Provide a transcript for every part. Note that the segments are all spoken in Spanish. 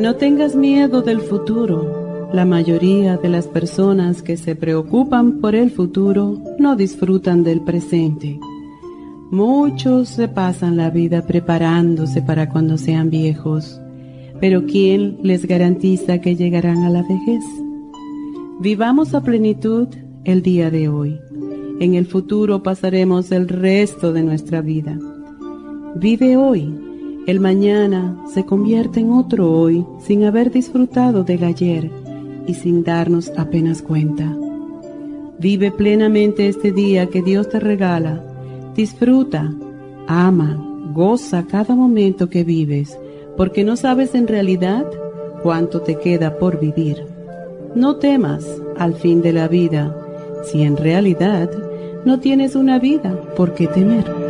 No tengas miedo del futuro. La mayoría de las personas que se preocupan por el futuro no disfrutan del presente. Muchos se pasan la vida preparándose para cuando sean viejos, pero ¿quién les garantiza que llegarán a la vejez? Vivamos a plenitud el día de hoy. En el futuro pasaremos el resto de nuestra vida. Vive hoy el mañana se convierte en otro hoy sin haber disfrutado del ayer y sin darnos apenas cuenta. Vive plenamente este día que Dios te regala. Disfruta, ama, goza cada momento que vives, porque no sabes en realidad cuánto te queda por vivir. No temas al fin de la vida, si en realidad no tienes una vida por qué temer.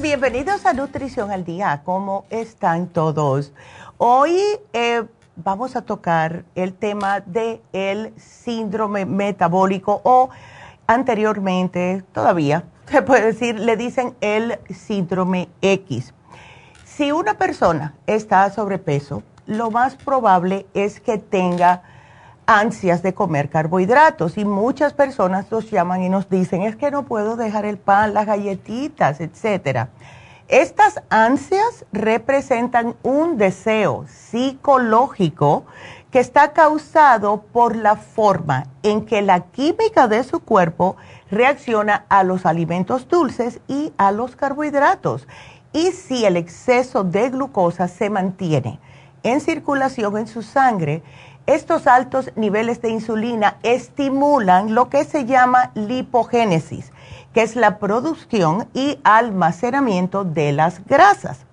Bienvenidos a Nutrición al Día. ¿Cómo están todos? Hoy eh, vamos a tocar el tema del el síndrome metabólico o anteriormente, todavía, se puede decir, le dicen el síndrome X. Si una persona está sobrepeso, lo más probable es que tenga ansias de comer carbohidratos y muchas personas nos llaman y nos dicen es que no puedo dejar el pan, las galletitas, etcétera. Estas ansias representan un deseo psicológico que está causado por la forma en que la química de su cuerpo reacciona a los alimentos dulces y a los carbohidratos. Y si el exceso de glucosa se mantiene en circulación en su sangre, estos altos niveles de insulina estimulan lo que se llama lipogénesis, que es la producción y almacenamiento de las grasas.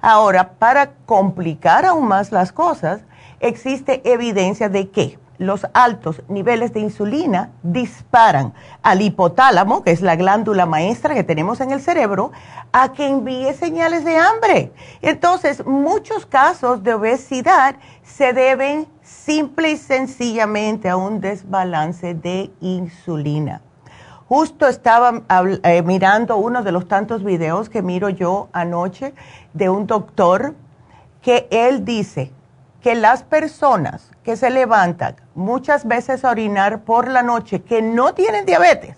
Ahora, para complicar aún más las cosas, existe evidencia de que los altos niveles de insulina disparan al hipotálamo, que es la glándula maestra que tenemos en el cerebro, a que envíe señales de hambre. Entonces, muchos casos de obesidad se deben simple y sencillamente a un desbalance de insulina. Justo estaba eh, mirando uno de los tantos videos que miro yo anoche de un doctor que él dice que las personas que se levantan muchas veces a orinar por la noche, que no tienen diabetes,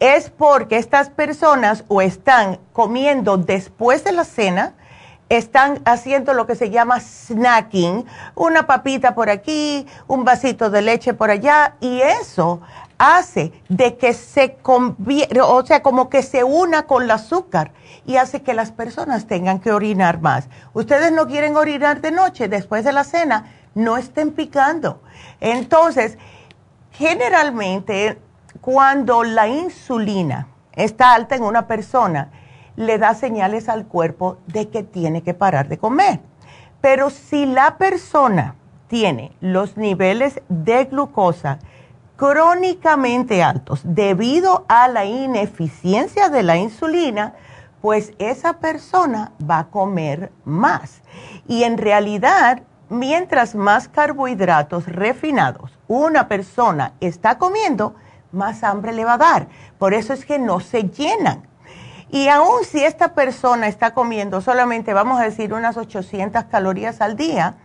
es porque estas personas o están comiendo después de la cena, están haciendo lo que se llama snacking, una papita por aquí, un vasito de leche por allá, y eso hace de que se o sea, como que se una con el azúcar y hace que las personas tengan que orinar más. Ustedes no quieren orinar de noche después de la cena, no estén picando. Entonces, generalmente cuando la insulina está alta en una persona, le da señales al cuerpo de que tiene que parar de comer. Pero si la persona tiene los niveles de glucosa crónicamente altos debido a la ineficiencia de la insulina, pues esa persona va a comer más. Y en realidad, mientras más carbohidratos refinados una persona está comiendo, más hambre le va a dar. Por eso es que no se llenan. Y aún si esta persona está comiendo solamente, vamos a decir, unas 800 calorías al día,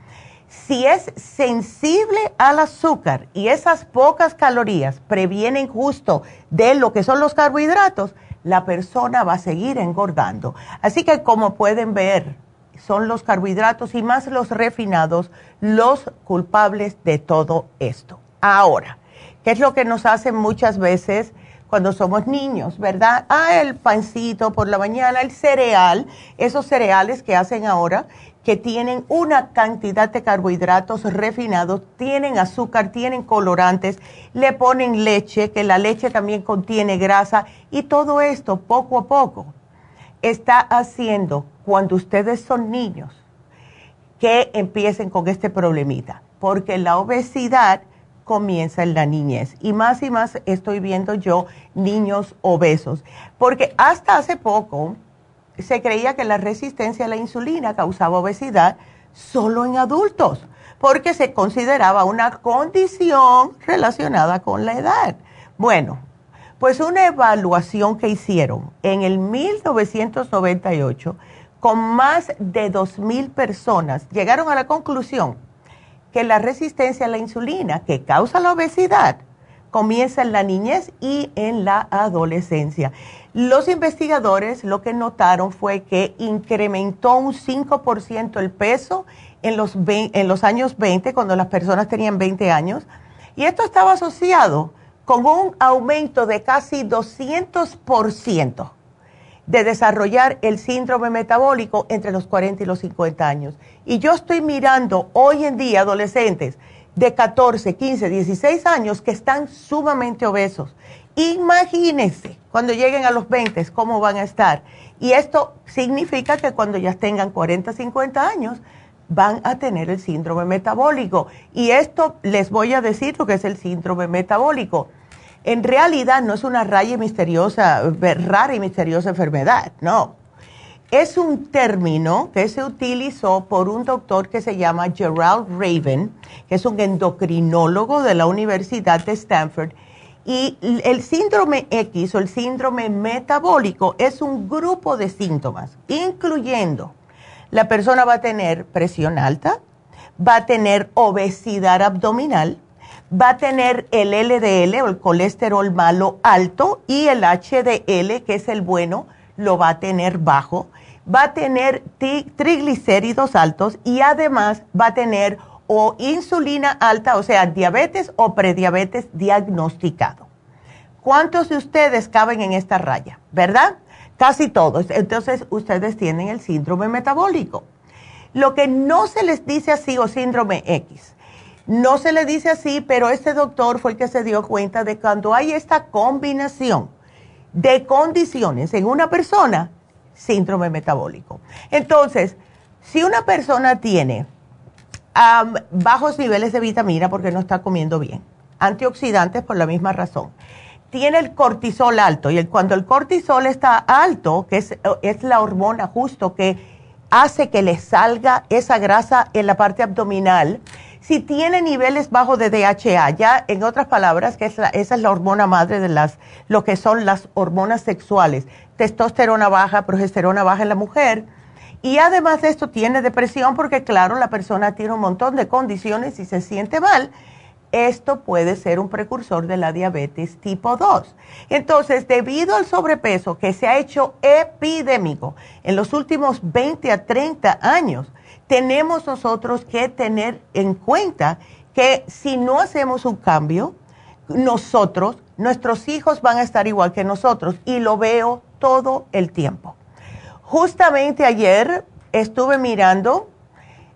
si es sensible al azúcar y esas pocas calorías previenen justo de lo que son los carbohidratos, la persona va a seguir engordando. Así que como pueden ver, son los carbohidratos y más los refinados los culpables de todo esto. Ahora, ¿qué es lo que nos hacen muchas veces? Cuando somos niños, ¿verdad? Ah, el pancito por la mañana, el cereal, esos cereales que hacen ahora, que tienen una cantidad de carbohidratos refinados, tienen azúcar, tienen colorantes, le ponen leche, que la leche también contiene grasa, y todo esto poco a poco está haciendo, cuando ustedes son niños, que empiecen con este problemita, porque la obesidad comienza en la niñez. Y más y más estoy viendo yo niños obesos. Porque hasta hace poco se creía que la resistencia a la insulina causaba obesidad solo en adultos, porque se consideraba una condición relacionada con la edad. Bueno, pues una evaluación que hicieron en el 1998 con más de 2.000 personas llegaron a la conclusión que la resistencia a la insulina que causa la obesidad comienza en la niñez y en la adolescencia. Los investigadores lo que notaron fue que incrementó un 5% el peso en los, en los años 20, cuando las personas tenían 20 años, y esto estaba asociado con un aumento de casi 200% de desarrollar el síndrome metabólico entre los 40 y los 50 años. Y yo estoy mirando hoy en día adolescentes de 14, 15, 16 años que están sumamente obesos. Imagínense cuando lleguen a los 20 cómo van a estar. Y esto significa que cuando ya tengan 40, 50 años van a tener el síndrome metabólico. Y esto les voy a decir lo que es el síndrome metabólico en realidad no es una raya misteriosa, rara y misteriosa enfermedad, no. Es un término que se utilizó por un doctor que se llama Gerald Raven, que es un endocrinólogo de la Universidad de Stanford. Y el síndrome X o el síndrome metabólico es un grupo de síntomas, incluyendo la persona va a tener presión alta, va a tener obesidad abdominal, va a tener el LDL o el colesterol malo alto y el HDL, que es el bueno, lo va a tener bajo. Va a tener triglicéridos altos y además va a tener o insulina alta, o sea, diabetes o prediabetes diagnosticado. ¿Cuántos de ustedes caben en esta raya? ¿Verdad? Casi todos. Entonces, ustedes tienen el síndrome metabólico. Lo que no se les dice así o síndrome X no se le dice así, pero este doctor fue el que se dio cuenta de cuando hay esta combinación de condiciones en una persona, síndrome metabólico. Entonces, si una persona tiene bajos niveles de vitamina porque no está comiendo bien, antioxidantes por la misma razón, tiene el cortisol alto y cuando el cortisol está alto, que es, es la hormona justo que hace que le salga esa grasa en la parte abdominal, si tiene niveles bajos de DHA, ya en otras palabras, que esa es la hormona madre de las, lo que son las hormonas sexuales, testosterona baja, progesterona baja en la mujer, y además de esto tiene depresión porque claro, la persona tiene un montón de condiciones y se siente mal, esto puede ser un precursor de la diabetes tipo 2. Entonces, debido al sobrepeso que se ha hecho epidémico en los últimos 20 a 30 años, tenemos nosotros que tener en cuenta que si no hacemos un cambio, nosotros, nuestros hijos van a estar igual que nosotros y lo veo todo el tiempo. Justamente ayer estuve mirando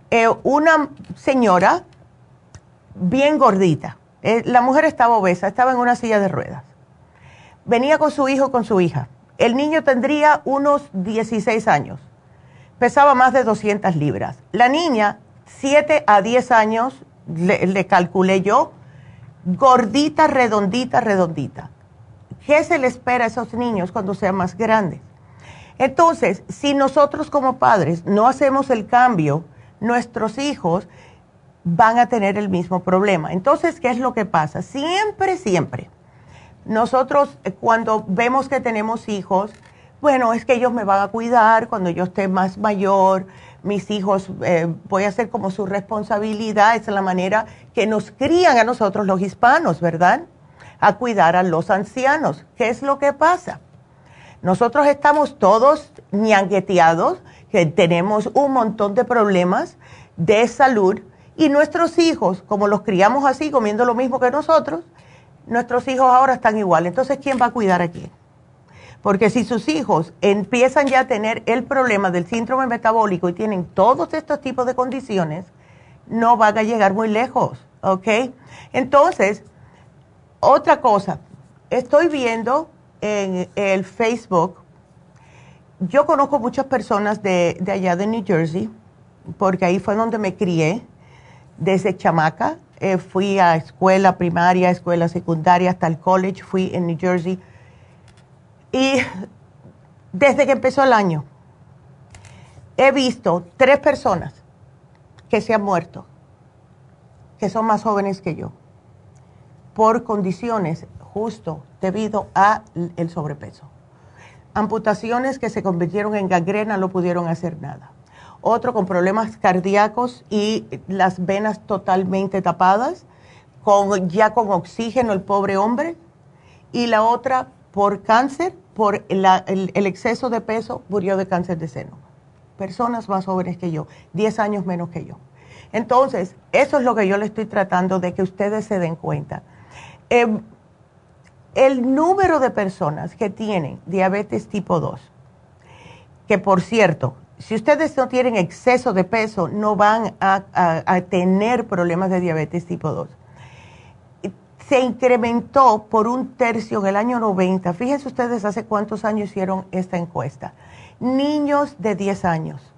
eh, una señora bien gordita. Eh, la mujer estaba obesa, estaba en una silla de ruedas. Venía con su hijo, con su hija. El niño tendría unos 16 años. Pesaba más de 200 libras. La niña, 7 a 10 años, le, le calculé yo, gordita, redondita, redondita. ¿Qué se le espera a esos niños cuando sean más grandes? Entonces, si nosotros como padres no hacemos el cambio, nuestros hijos van a tener el mismo problema. Entonces, ¿qué es lo que pasa? Siempre, siempre. Nosotros eh, cuando vemos que tenemos hijos, bueno, es que ellos me van a cuidar cuando yo esté más mayor, mis hijos, eh, voy a hacer como su responsabilidad, es la manera que nos crían a nosotros los hispanos, ¿verdad? A cuidar a los ancianos. ¿Qué es lo que pasa? Nosotros estamos todos ñangueteados, que tenemos un montón de problemas de salud y nuestros hijos, como los criamos así, comiendo lo mismo que nosotros, nuestros hijos ahora están igual. Entonces, ¿quién va a cuidar a quién? Porque si sus hijos empiezan ya a tener el problema del síndrome metabólico y tienen todos estos tipos de condiciones, no van a llegar muy lejos, ¿ok? Entonces, otra cosa, estoy viendo en el Facebook, yo conozco muchas personas de, de allá de New Jersey, porque ahí fue donde me crié desde chamaca. Eh, fui a escuela primaria, escuela secundaria, hasta el college, fui en New Jersey. Y desde que empezó el año, he visto tres personas que se han muerto, que son más jóvenes que yo, por condiciones justo debido a el sobrepeso. Amputaciones que se convirtieron en gangrena no pudieron hacer nada otro con problemas cardíacos y las venas totalmente tapadas, con, ya con oxígeno el pobre hombre, y la otra por cáncer, por el, el, exceso de peso, murió de cáncer de seno. Personas más jóvenes que yo, 10 años menos que yo. Entonces, eso es lo que yo le estoy tratando de que ustedes se den cuenta. Eh, el número de personas que tienen diabetes tipo 2, que por cierto, si ustedes no tienen exceso de peso, no van a, tener problemas de diabetes tipo 2. Se incrementó por un tercio en el año 90. Fíjense ustedes hace cuántos años hicieron esta encuesta. Niños de 10 años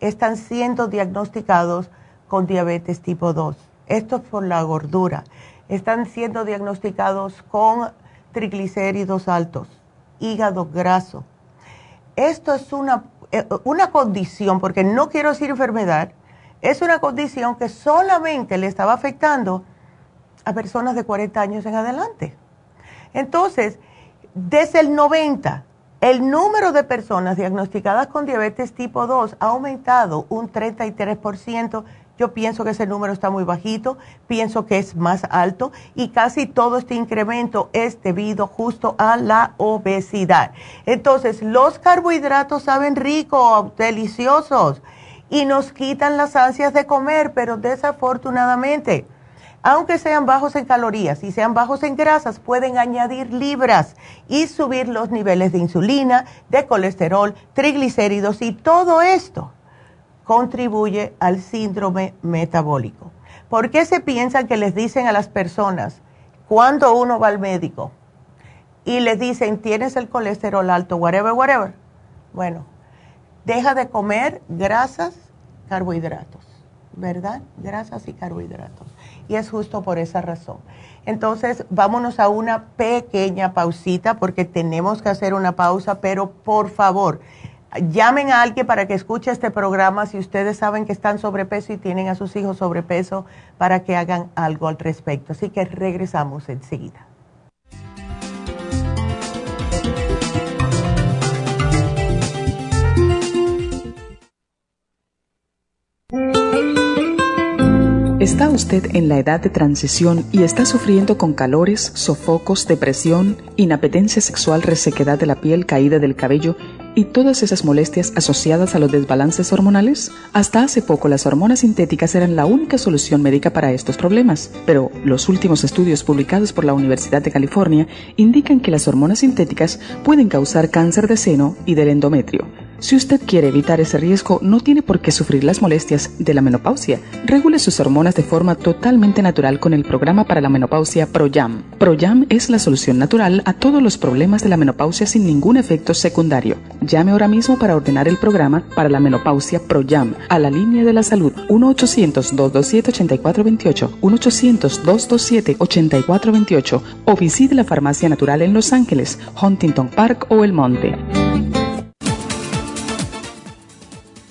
están siendo diagnosticados con diabetes tipo 2. Esto es por la gordura. Están siendo diagnosticados con triglicéridos altos, hígado graso. Esto es una eh, una condición, porque no quiero decir enfermedad, es una condición que solamente le estaba afectando a personas de 40 años en adelante. Entonces, desde el 90, el número de personas diagnosticadas con diabetes tipo 2 ha aumentado un 33%, yo pienso que ese número está muy bajito, pienso que es más alto y casi todo este incremento es debido justo a la obesidad. Entonces, los carbohidratos saben ricos, deliciosos y nos quitan las ansias de comer, pero desafortunadamente, aunque sean bajos en calorías y sean bajos en grasas, pueden añadir libras y subir los niveles de insulina, de colesterol, triglicéridos y todo esto contribuye al síndrome metabólico. ¿Por qué se piensan que les dicen a las personas cuando uno va al médico y les dicen tienes el colesterol alto, whatever, whatever? Bueno, deja de comer grasas, carbohidratos, ¿verdad? Grasas y carbohidratos. Y es justo por esa razón. Entonces, vámonos a una pequeña pausita porque tenemos que hacer una pausa, pero por favor, llamen a alguien para que escuche este programa si ustedes saben que están sobrepeso y tienen a sus hijos sobrepeso para que hagan algo al respecto. Así que regresamos enseguida. ¿Está usted en la edad de transición y está sufriendo con calores, sofocos, depresión, inapetencia sexual, resequedad de la piel, caída del cabello y todas esas molestias asociadas a los desbalances hormonales? Hasta hace poco las hormonas sintéticas eran la única solución médica para estos problemas, pero los últimos estudios publicados por la Universidad de California indican que las hormonas sintéticas pueden causar cáncer de seno y del endometrio si usted quiere evitar ese riesgo, no tiene por qué sufrir las molestias de la menopausia. Regule sus hormonas de forma totalmente natural con el programa para la menopausia ProYam. ProYam es la solución natural a todos los problemas de la menopausia sin ningún efecto secundario. Llame ahora mismo para ordenar el programa para la menopausia ProYam a la línea de la salud 1-800-227-8428, 1-800-227-8428 o visite la farmacia natural en Los Ángeles, Huntington Park o El Monte.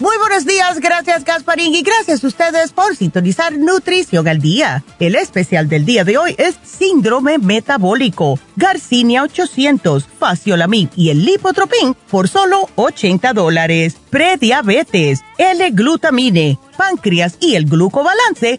Muy buenos días, gracias Gasparín y gracias a ustedes por sintonizar Nutrición al Día. El especial del día de hoy es Síndrome Metabólico, Garcinia 800, Faciolamin y el Lipotropin por solo 80 dólares. Prediabetes, L-Glutamine, Páncreas y el Glucobalance,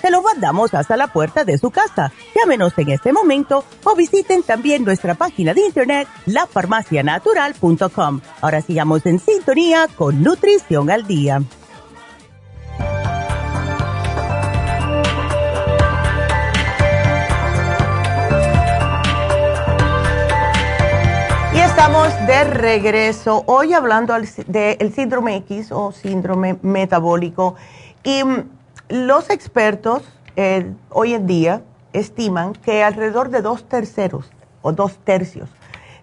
se lo mandamos hasta la puerta de su casa. Llámenos en este momento o visiten también nuestra página de internet lafarmacianatural.com. Ahora sigamos en sintonía con Nutrición al Día. Y estamos de regreso hoy hablando del síndrome X o síndrome metabólico. Y mm, los expertos eh, hoy en día estiman que alrededor de dos terceros o dos tercios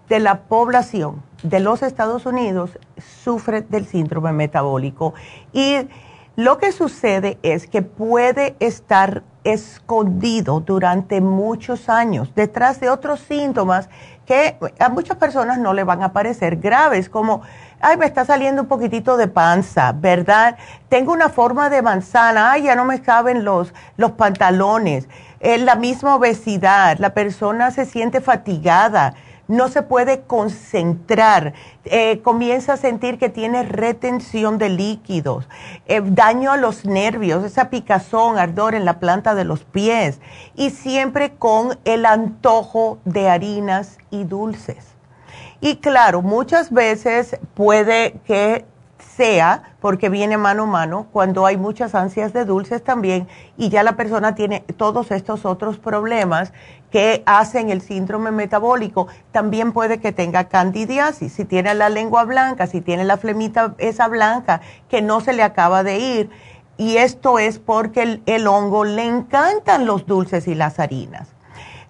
de la población de los Estados Unidos sufre del síndrome metabólico. Y lo que sucede es que puede estar escondido durante muchos años detrás de otros síntomas que a muchas personas no le van a parecer graves, como ay, me está saliendo un poquitito de panza, ¿verdad? Tengo una forma de manzana, ay, ya no me caben los, los pantalones, es la misma obesidad, la persona se siente fatigada, no se puede concentrar, eh, comienza a sentir que tiene retención de líquidos, eh, daño a los nervios, esa picazón, ardor en la planta de los pies. Y siempre con el antojo de harinas y dulces. Y claro, muchas veces puede que sea porque viene mano a mano cuando hay muchas ansias de dulces también y ya la persona tiene todos estos otros problemas que hacen el síndrome metabólico. También puede que tenga candidiasis, si tiene la lengua blanca, si tiene la flemita esa blanca que no se le acaba de ir. Y esto es porque el, el hongo le encantan los dulces y las harinas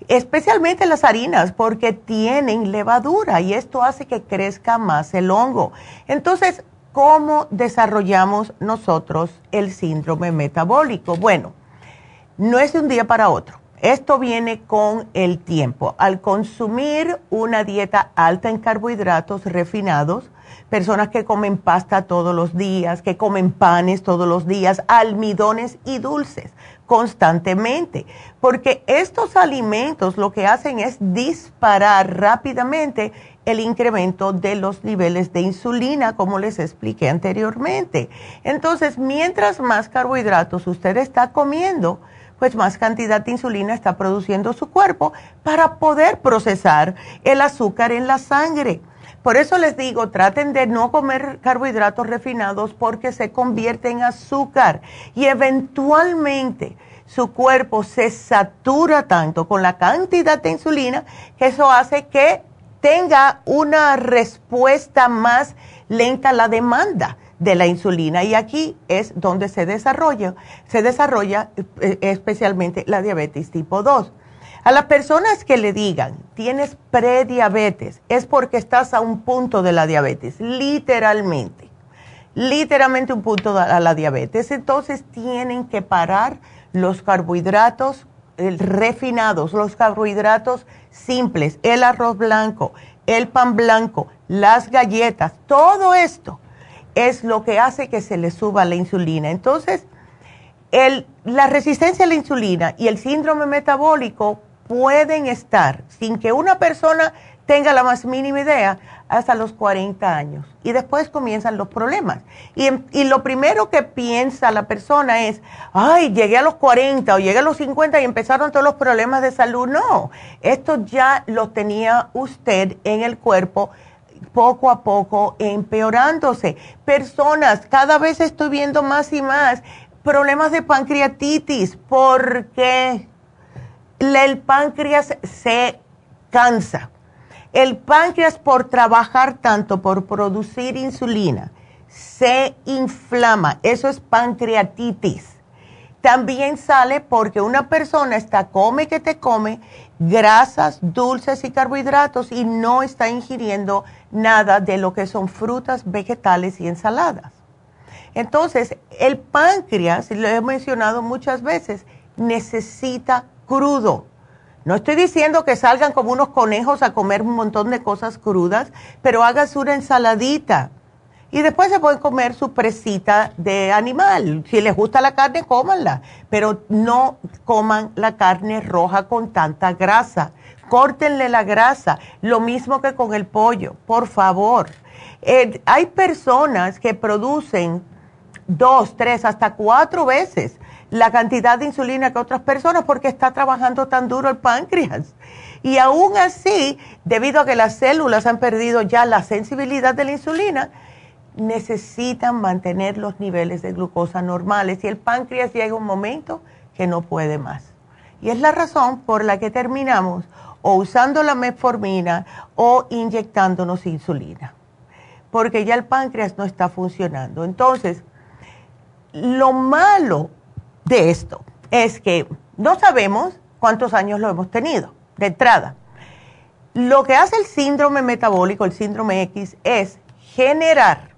especialmente las harinas, porque tienen levadura y esto hace que crezca más el hongo. Entonces, ¿cómo desarrollamos nosotros el síndrome metabólico? Bueno, no es de un día para otro. Esto viene con el tiempo. Al consumir una dieta alta en carbohidratos refinados, personas que comen pasta todos los días, que comen panes todos los días, almidones y dulces constantemente, porque estos alimentos lo que hacen es disparar rápidamente el incremento de los niveles de insulina, como les expliqué anteriormente. Entonces, mientras más carbohidratos usted está comiendo, pues más cantidad de insulina está produciendo su cuerpo para poder procesar el azúcar en la sangre. Por eso les digo, traten de no comer carbohidratos refinados porque se convierte en azúcar y eventualmente su cuerpo se satura tanto con la cantidad de insulina que eso hace que tenga una respuesta más lenta a la demanda de la insulina y aquí es donde se desarrolla, se desarrolla eh, especialmente la diabetes tipo 2. A las personas que le digan, tienes prediabetes, es porque estás a un punto de la diabetes, literalmente, literalmente un punto a la diabetes. Entonces tienen que parar los carbohidratos refinados, los carbohidratos simples, el arroz blanco, el pan blanco, las galletas, todo esto es lo que hace que se le suba la insulina. Entonces, el, la resistencia a la insulina y el síndrome metabólico pueden estar sin que una persona tenga la más mínima idea hasta los 40 años. Y después comienzan los problemas. Y, y, lo primero que piensa la persona es, ay, llegué a los 40 o llegué a los 50 y empezaron todos los problemas de salud. No, esto ya lo tenía usted en el cuerpo poco a poco empeorándose. Personas, cada vez estoy viendo más y más problemas de pancreatitis porque el páncreas se cansa el páncreas por trabajar tanto, por producir insulina, se inflama. Eso es pancreatitis. También sale porque una persona está come que te come grasas, dulces y carbohidratos y no está ingiriendo nada de lo que son frutas, vegetales y ensaladas. Entonces, el páncreas, lo he mencionado muchas veces, necesita crudo no estoy diciendo que salgan como unos conejos a comer un montón de cosas crudas, pero háganse una ensaladita. Y después se pueden comer su presita de animal. Si les gusta la carne, cómanla. Pero no coman la carne roja con tanta grasa. Córtenle la grasa. Lo mismo que con el pollo, por favor. Eh, hay personas que producen dos, tres, hasta cuatro veces la cantidad de insulina que otras personas porque está trabajando tan duro el páncreas. Y aún así, debido a que las células han perdido ya la sensibilidad de la insulina, necesitan mantener los niveles de glucosa normales y el páncreas llega un momento que no puede más. Y es la razón por la que terminamos o usando la metformina o inyectándonos insulina, porque ya el páncreas no está funcionando. Entonces, lo malo de esto es que no sabemos cuántos años lo hemos tenido de entrada. Lo que hace el síndrome metabólico, el síndrome X, es generar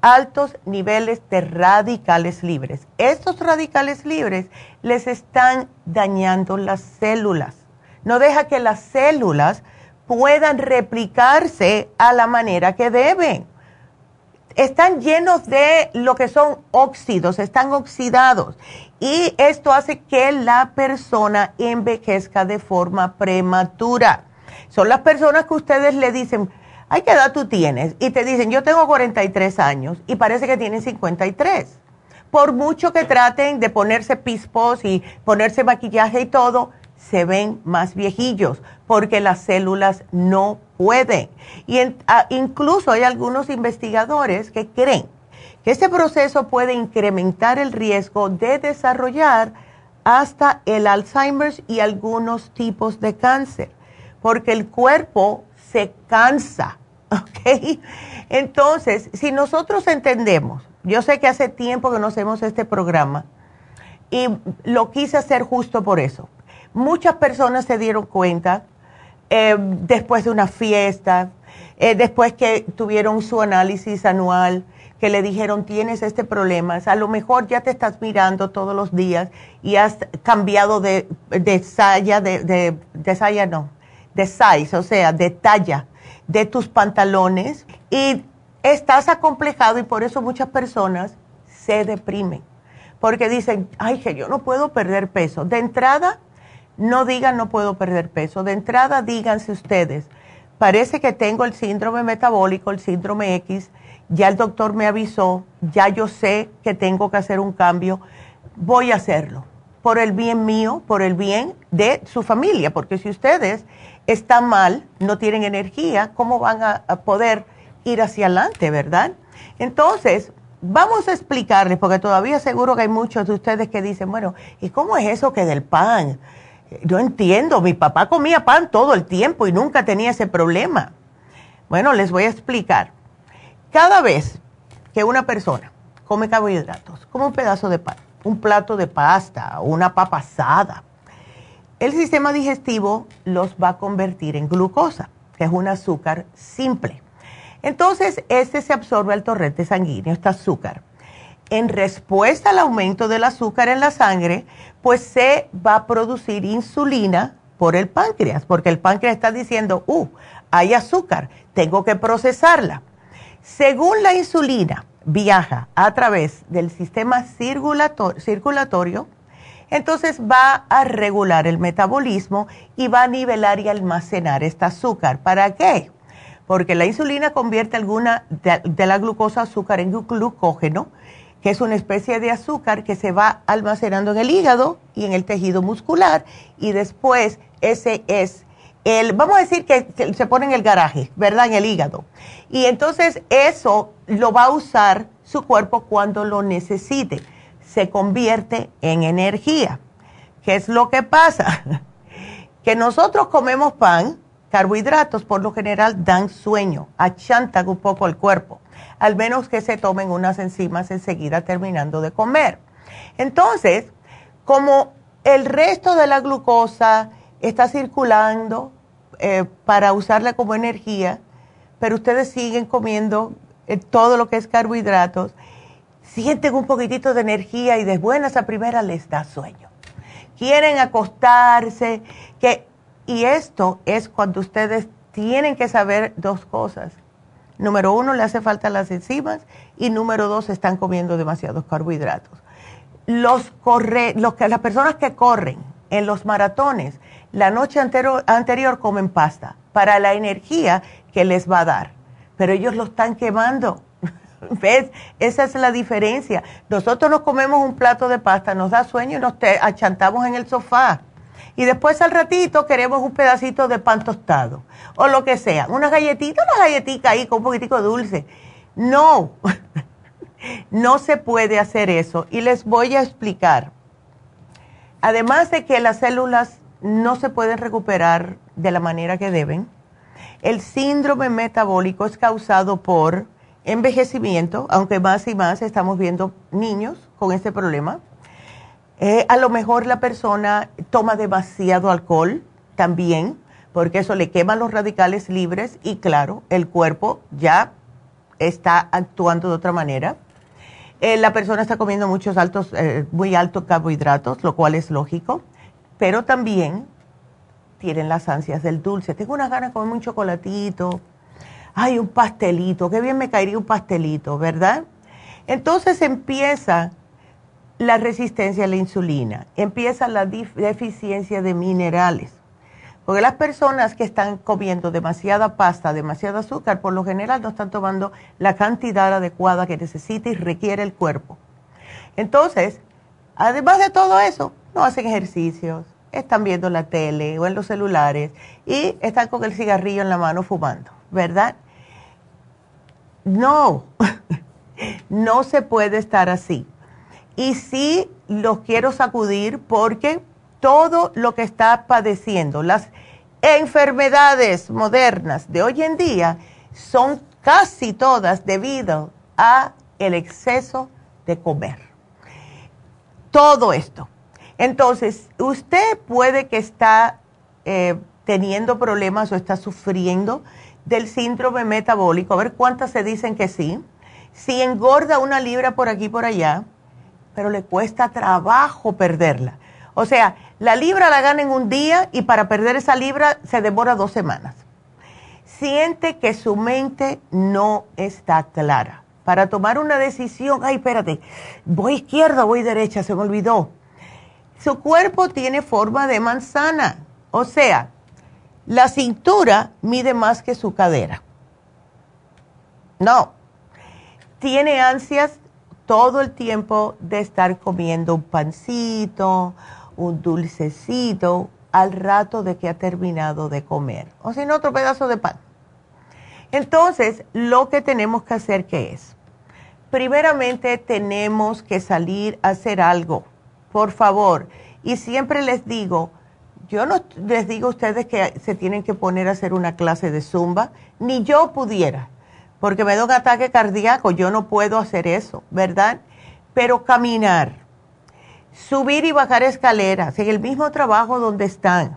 altos niveles de radicales libres. Estos radicales libres les están dañando las células. No deja que las células puedan replicarse a la manera que deben. Están llenos de lo que son óxidos, están oxidados y esto hace que la persona envejezca de forma prematura. Son las personas que ustedes le dicen, ay, ¿qué edad tú tienes? Y te dicen, yo tengo 43 años y parece que tienen 53. Por mucho que traten de ponerse pispos y ponerse maquillaje y todo, se ven más viejillos porque las células no pueden. Y incluso hay algunos investigadores que creen este proceso puede incrementar el riesgo de desarrollar hasta el Alzheimer's y algunos tipos de cáncer, porque el cuerpo se cansa. Entonces, si nosotros entendemos, yo sé que hace tiempo que no hacemos este programa y lo quise hacer justo por eso. Muchas personas se dieron cuenta eh, después de una fiesta, eh, después que tuvieron su análisis anual, que le dijeron tienes este problema, a lo mejor ya te estás mirando todos los días y has cambiado de, de saya, de, de, de saya no, de size, o sea, de talla de tus pantalones y estás acomplejado y por eso muchas personas se deprimen, porque dicen, ay, que yo no puedo perder peso. De entrada, no digan no puedo perder peso, de entrada díganse ustedes, parece que tengo el síndrome metabólico, el síndrome X, ya el doctor me avisó, ya yo sé que tengo que hacer un cambio, voy a hacerlo, por el bien mío, por el bien de su familia, porque si ustedes están mal, no tienen energía, ¿cómo van a, poder ir hacia adelante, verdad? Entonces, vamos a explicarles, porque todavía seguro que hay muchos de ustedes que dicen, bueno, ¿y cómo es eso que del pan? Yo entiendo, mi papá comía pan todo el tiempo y nunca tenía ese problema. Bueno, les voy a explicar cada vez que una persona come carbohidratos, como un pedazo de pan, un plato de pasta, una papa asada, el sistema digestivo los va a convertir en glucosa, que es un azúcar simple. Entonces, este se absorbe al torrente sanguíneo, este azúcar. En respuesta al aumento del azúcar en la sangre, pues se va a producir insulina por el páncreas, porque el páncreas está diciendo, uh, hay azúcar, tengo que procesarla. Según la insulina viaja a través del sistema circulatorio, entonces va a regular el metabolismo y va a nivelar y almacenar este azúcar. ¿Para qué? Porque la insulina convierte alguna de, la glucosa azúcar en glucógeno, que es una especie de azúcar que se va almacenando en el hígado y en el tejido muscular y después ese es el, vamos a decir que se pone en el garaje, ¿verdad? En el hígado. Y entonces eso lo va a usar su cuerpo cuando lo necesite. Se convierte en energía. ¿Qué es lo que pasa? que nosotros comemos pan, carbohidratos por lo general dan sueño, achantan un poco el cuerpo, al menos que se tomen unas enzimas enseguida terminando de comer. Entonces, como el resto de la glucosa está circulando eh, para usarla como energía, pero ustedes siguen comiendo eh, todo lo que es carbohidratos, sienten un poquitito de energía y de buenas a primera les da sueño. Quieren acostarse, que, y esto es cuando ustedes tienen que saber dos cosas. Número uno, le hace falta las enzimas y número dos, están comiendo demasiados carbohidratos. Los corre, los que, las personas que corren en los maratones la noche anterior, comen pasta para la energía que les va a dar, pero ellos lo están quemando. ¿Ves? Esa es la diferencia. Nosotros nos comemos un plato de pasta, nos da sueño y nos achantamos en el sofá. Y después al ratito queremos un pedacito de pan tostado o lo que sea. Una galletita, una galletita ahí con un poquitico dulce. No, no se puede hacer eso. Y les voy a explicar. Además de que las células no se pueden recuperar de la manera que deben. El síndrome metabólico es causado por envejecimiento, aunque más y más estamos viendo niños con este problema. Eh, a lo mejor la persona toma demasiado alcohol también, porque eso le quema los radicales libres y claro, el cuerpo ya está actuando de otra manera. Eh, la persona está comiendo muchos altos, eh, muy altos carbohidratos, lo cual es lógico pero también tienen las ansias del dulce. Tengo unas ganas de comer un chocolatito, ay, un pastelito, qué bien me caería un pastelito, ¿verdad? Entonces empieza la resistencia a la insulina, empieza la deficiencia de minerales. Porque las personas que están comiendo demasiada pasta, demasiado azúcar, por lo general no están tomando la cantidad adecuada que necesita y requiere el cuerpo. Entonces, además de todo eso, no hacen ejercicios, están viendo la tele o en los celulares y están con el cigarrillo en la mano fumando, ¿verdad? No, no se puede estar así. Y sí los quiero sacudir porque todo lo que está padeciendo, las enfermedades modernas de hoy en día, son casi todas debido a el exceso de comer. Todo esto entonces, usted puede que está eh, teniendo problemas o está sufriendo del síndrome metabólico. A ver cuántas se dicen que sí. Si engorda una libra por aquí y por allá, pero le cuesta trabajo perderla. O sea, la libra la gana en un día y para perder esa libra se demora dos semanas. Siente que su mente no está clara. Para tomar una decisión, ay, espérate, voy izquierda, voy derecha, se me olvidó su cuerpo tiene forma de manzana, o sea, la cintura mide más que su cadera. No, tiene ansias todo el tiempo de estar comiendo un pancito, un dulcecito, al rato de que ha terminado de comer, o sin otro pedazo de pan. Entonces, lo que tenemos que hacer, ¿qué es? Primeramente, tenemos que salir a hacer algo por favor. Y siempre les digo, yo no les digo a ustedes que se tienen que poner a hacer una clase de zumba, ni yo pudiera, porque me da un ataque cardíaco, yo no puedo hacer eso, ¿verdad? Pero caminar, subir y bajar escaleras en el mismo trabajo donde están.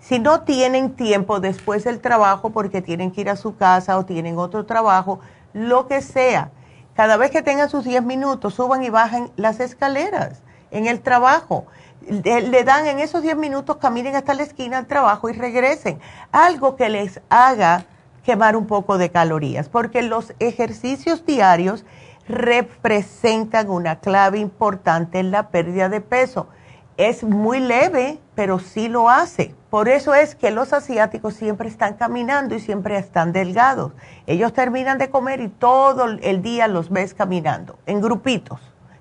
Si no tienen tiempo después del trabajo porque tienen que ir a su casa o tienen otro trabajo, lo que sea, cada vez que tengan sus 10 minutos, suban y bajen las escaleras en el trabajo. Le, dan en esos 10 minutos, caminen hasta la esquina del trabajo y regresen. Algo que les haga quemar un poco de calorías, porque los ejercicios diarios representan una clave importante en la pérdida de peso. Es muy leve, pero sí lo hace. Por eso es que los asiáticos siempre están caminando y siempre están delgados. Ellos terminan de comer y todo el día los ves caminando, en grupitos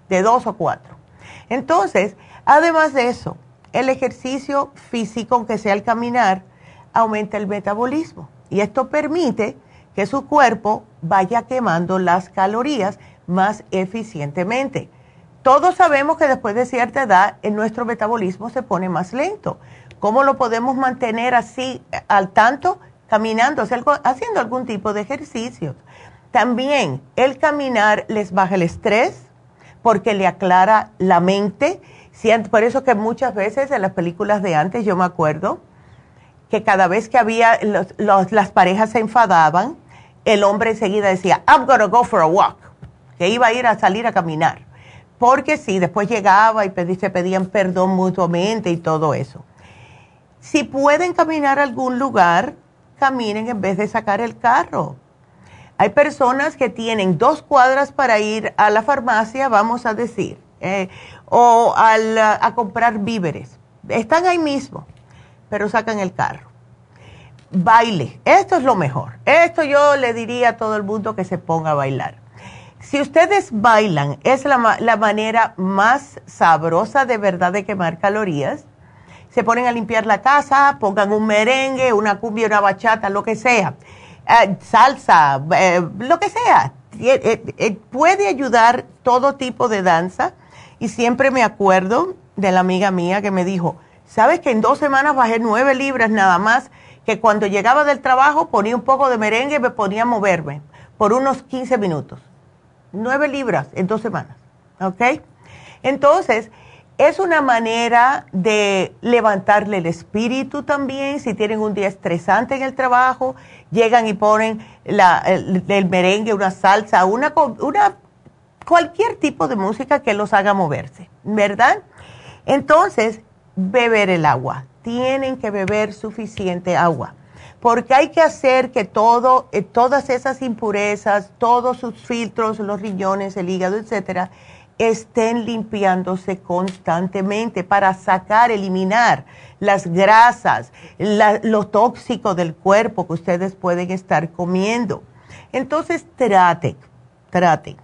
de dos o cuatro. Entonces, además de eso, el ejercicio físico, aunque sea el caminar, aumenta el metabolismo. Y esto permite que su cuerpo vaya quemando las calorías más eficientemente. Todos sabemos que después de cierta edad nuestro metabolismo se pone más lento. ¿Cómo lo podemos mantener así al tanto? Caminando, haciendo algún tipo de ejercicio. También el caminar les baja el estrés porque le aclara la mente. Por eso que muchas veces en las películas de antes yo me acuerdo que cada vez que había las parejas se enfadaban, el hombre enseguida decía, I'm gonna go for a walk, que iba a ir a salir a caminar. Porque sí, después llegaba y se pedían perdón mutuamente y todo eso. Si pueden caminar a algún lugar, caminen en vez de sacar el carro. Hay personas que tienen dos cuadras para ir a la farmacia, vamos a decir, eh, o a comprar víveres. Están ahí mismo pero sacan el carro. Baile, esto es lo mejor. Esto yo le diría a todo el mundo que se ponga a bailar. Si ustedes bailan, es la, la manera más sabrosa de verdad de quemar calorías. Se ponen a limpiar la casa, pongan un merengue, una cumbia, una bachata, lo que sea, eh, salsa, eh, lo que sea. Eh, puede ayudar todo tipo de danza. Y siempre me acuerdo de la amiga mía que me dijo, ¿Sabes que en dos semanas bajé nueve libras nada más? Que cuando llegaba del trabajo ponía un poco de merengue y me ponía a moverme por unos 15 minutos. Nueve libras en dos semanas. ¿Ok? Entonces, es una manera de levantarle el espíritu también. Si tienen un día estresante en el trabajo, llegan y ponen el, merengue, una salsa, una, una, cualquier tipo de música que los haga moverse, ¿verdad? Entonces, beber el agua. Tienen que beber suficiente agua. Porque hay que hacer que todo, eh, todas esas impurezas, todos sus filtros, los riñones, el hígado, etcétera, estén limpiándose constantemente para sacar, eliminar las grasas, lo tóxico del cuerpo que ustedes pueden estar comiendo. Entonces, traten, traten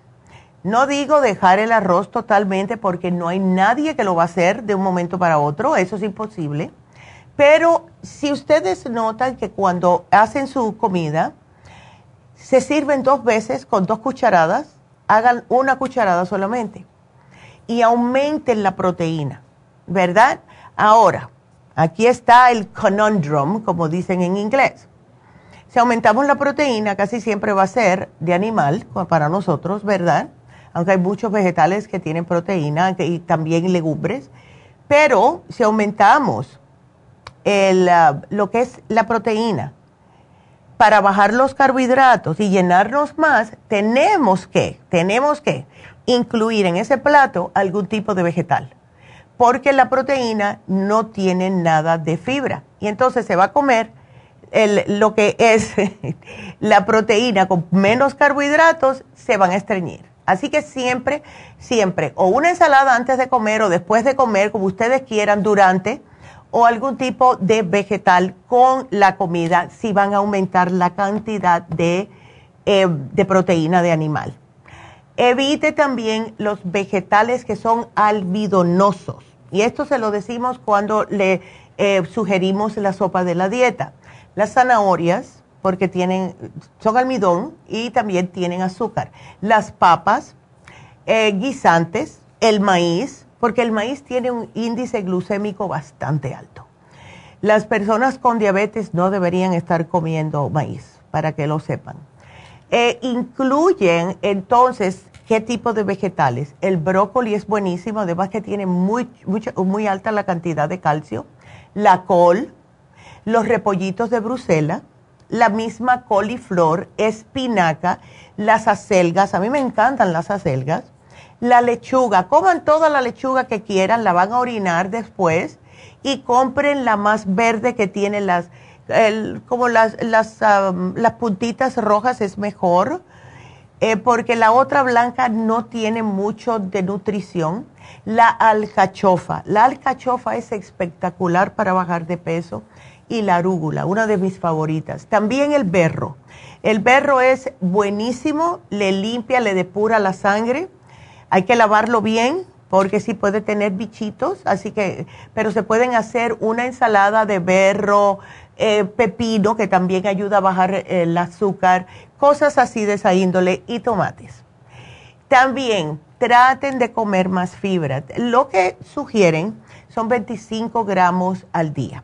no digo dejar el arroz totalmente porque no hay nadie que lo va a hacer de un momento para otro, eso es imposible. Pero si ustedes notan que cuando hacen su comida, se sirven dos veces con dos cucharadas, hagan una cucharada solamente y aumenten la proteína, ¿verdad? Ahora, aquí está el conundrum, como dicen en inglés. Si aumentamos la proteína, casi siempre va a ser de animal para nosotros, ¿verdad? Aunque hay muchos vegetales que tienen proteína y también legumbres, pero si aumentamos ah, lo que es la proteína para bajar los carbohidratos y llenarnos más, tenemos que, tenemos que incluir en ese plato algún tipo de vegetal, porque la proteína no tiene nada de fibra y entonces se va a comer lo que es la proteína con menos carbohidratos, se van a estreñir. Así que siempre, siempre, o una ensalada antes de comer o después de comer, como ustedes quieran, durante, o algún tipo de vegetal con la comida si van a aumentar la cantidad de, eh, de proteína de animal. Evite también los vegetales que son almidonosos. Y esto se lo decimos cuando le eh, sugerimos la sopa de la dieta. Las zanahorias, porque tienen, son almidón y también tienen azúcar. Las papas, eh, guisantes, el maíz, porque el maíz tiene un índice glucémico bastante alto. Las personas con diabetes no deberían estar comiendo maíz, para que lo sepan. Eh, incluyen entonces qué tipo de vegetales. El brócoli es buenísimo, además que tiene muy, muy alta la cantidad de calcio. La col, los repollitos de Bruselas, la misma coliflor, espinaca, las acelgas, a mí me encantan las acelgas, la lechuga, coman toda la lechuga que quieran, la van a orinar después y compren la más verde que tiene las, como las, las, las, puntitas rojas es mejor, eh, porque la otra blanca no tiene mucho de nutrición. La alcachofa, la alcachofa es espectacular para bajar de peso y la arúgula, una de mis favoritas. También el berro. El berro es buenísimo, le limpia, le depura la sangre. Hay que lavarlo bien porque sí puede tener bichitos, así que, pero se pueden hacer una ensalada de berro, eh, pepino, que también ayuda a bajar el azúcar, cosas así de esa índole, y tomates. También traten de comer más fibra. Lo que sugieren son 25 gramos al día.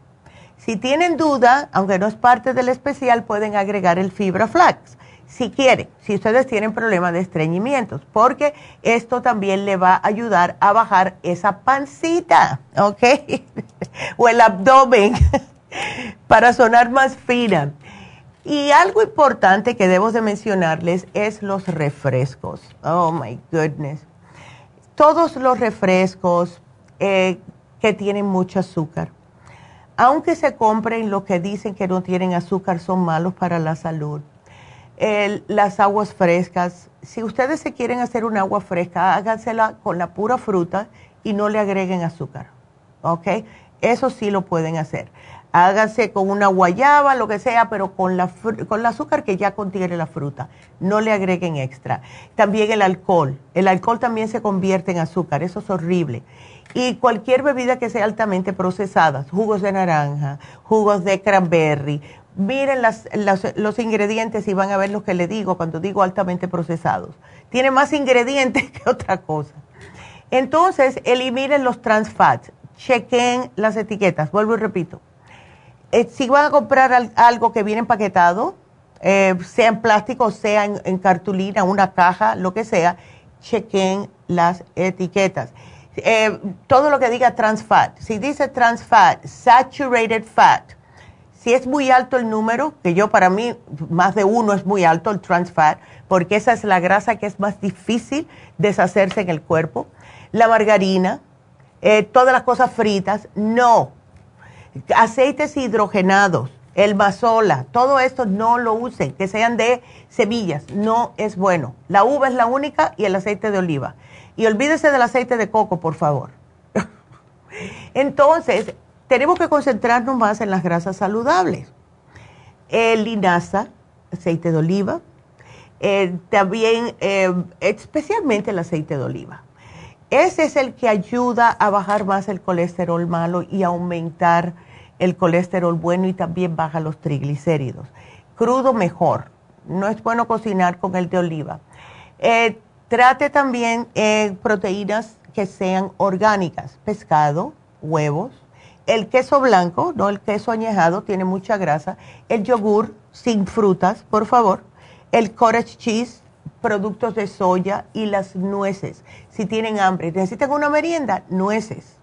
Si tienen duda, aunque no es parte del especial, pueden agregar el fibra flax. Si quieren, si ustedes tienen problemas de estreñimientos, porque esto también le va a ayudar a bajar esa pancita, ¿ok? o el abdomen, para sonar más fina. Y algo importante que debo de mencionarles es los refrescos. Oh, my goodness. Todos los refrescos eh, que tienen mucho azúcar aunque se compren lo que dicen que no tienen azúcar, son malos para la salud. las aguas frescas, si ustedes se quieren hacer un agua fresca, hágansela con la pura fruta y no le agreguen azúcar. ¿Ok? Eso sí lo pueden hacer. Háganse con una guayaba, lo que sea, pero con, la, con el azúcar que ya contiene la fruta. No le agreguen extra. También el alcohol. El alcohol también se convierte en azúcar. Eso es horrible y cualquier bebida que sea altamente procesada, jugos de naranja, jugos de cranberry. Miren los ingredientes y van a ver lo que le digo cuando digo altamente procesados. Tiene más ingredientes que otra cosa. Entonces, eliminen los trans fats, chequen las etiquetas, vuelvo y repito. Eh, si van a comprar algo que viene empaquetado, eh, sea en plástico, sea en, en cartulina, una caja, lo que sea, chequen las etiquetas eh, todo lo que diga trans fat. Si dice trans fat, saturated fat, si es muy alto el número, que yo para mí más de uno es muy alto el trans fat, porque esa es la grasa que es más difícil deshacerse en el cuerpo. La margarina, eh, todas las cosas fritas, no. Aceites hidrogenados, el mazola, todo esto no lo usen, que sean de semillas, no es bueno. La uva es la única y el aceite de oliva. Y olvídese del aceite de coco, por favor. Entonces, tenemos que concentrarnos más en las grasas saludables. El linaza, aceite de oliva, eh, también eh, especialmente el aceite de oliva. Ese es el que ayuda a bajar más el colesterol malo y aumentar el colesterol bueno y también baja los triglicéridos. Crudo mejor. No es bueno cocinar con el de oliva. Eh, Trate también eh, proteínas que sean orgánicas, pescado, huevos, el queso blanco, no el queso añejado, tiene mucha grasa, el yogur sin frutas, por favor, el cottage cheese, productos de soya y las nueces. Si tienen hambre, necesitan una merienda, nueces.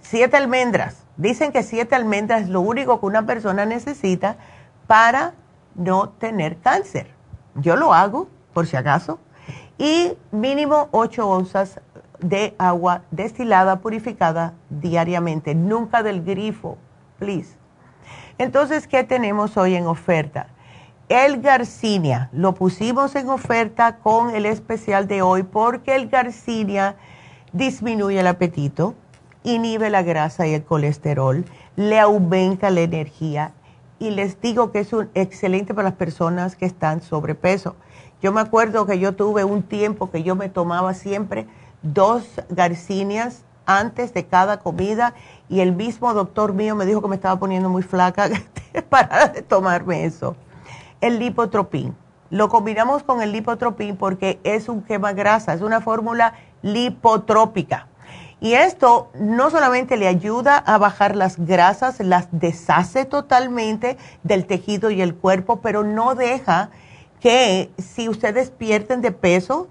Siete almendras. Dicen que siete almendras es lo único que una persona necesita para no tener cáncer. Yo lo hago, por si acaso y mínimo 8 onzas de agua destilada purificada diariamente, nunca del grifo, please. Entonces, ¿qué tenemos hoy en oferta? El Garcinia, lo pusimos en oferta con el especial de hoy porque el Garcinia disminuye el apetito, inhibe la grasa y el colesterol, le aumenta la energía y les digo que es un excelente para las personas que están sobrepeso. Yo me acuerdo que yo tuve un tiempo que yo me tomaba siempre dos garcinias antes de cada comida y el mismo doctor mío me dijo que me estaba poniendo muy flaca para de tomarme eso. El lipotropín. Lo combinamos con el lipotropín porque es un quema grasa, es una fórmula lipotrópica. Y esto no solamente le ayuda a bajar las grasas, las deshace totalmente del tejido y el cuerpo, pero no deja que si ustedes pierden de peso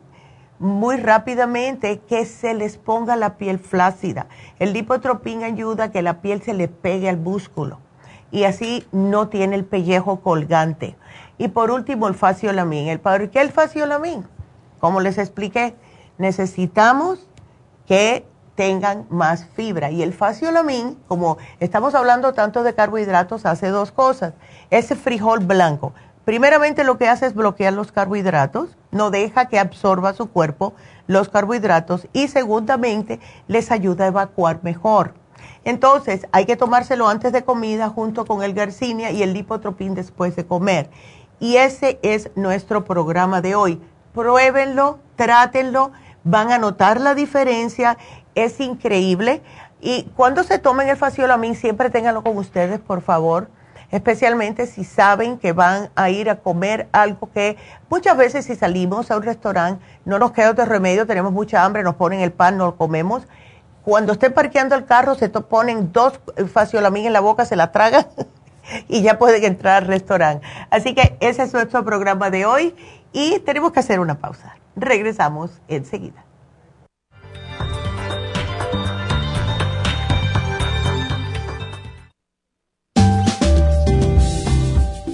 muy rápidamente, que se les ponga la piel flácida. El lipotropín ayuda a que la piel se le pegue al músculo y así no tiene el pellejo colgante. Y por último, el faciolamín. ¿Por qué el faciolamín? Como les expliqué, necesitamos que tengan más fibra. Y el faciolamín, como estamos hablando tanto de carbohidratos, hace dos cosas. Ese frijol blanco, primeramente lo que hace es bloquear los carbohidratos, no deja que absorba su cuerpo los carbohidratos y segundamente les ayuda a evacuar mejor. Entonces, hay que tomárselo antes de comida junto con el garcinia y el lipotropín después de comer. Y ese es nuestro programa de hoy. Pruébenlo, trátenlo, van a notar la diferencia, es increíble. Y cuando se tomen el faciolamín, siempre ténganlo con ustedes, por favor especialmente si saben que van a ir a comer algo que muchas veces si salimos a un restaurante no nos queda otro remedio, tenemos mucha hambre, nos ponen el pan, no lo comemos. Cuando estén parqueando el carro, se ponen dos faciolamín en la boca, se la tragan y ya pueden entrar al restaurante. Así que ese es nuestro programa de hoy y tenemos que hacer una pausa. Regresamos enseguida.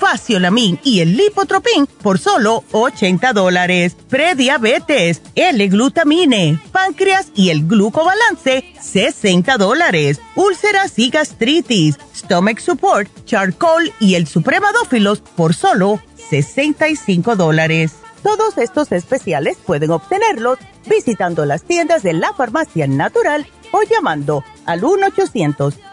Faciolamin y el Lipotropin por solo 80 dólares. Prediabetes, L-glutamine, páncreas y el glucobalance, 60 dólares. Úlceras y gastritis, Stomach Support, Charcoal y el Supremadófilos por solo 65 dólares. Todos estos especiales pueden obtenerlos visitando las tiendas de la farmacia natural o llamando al 1 800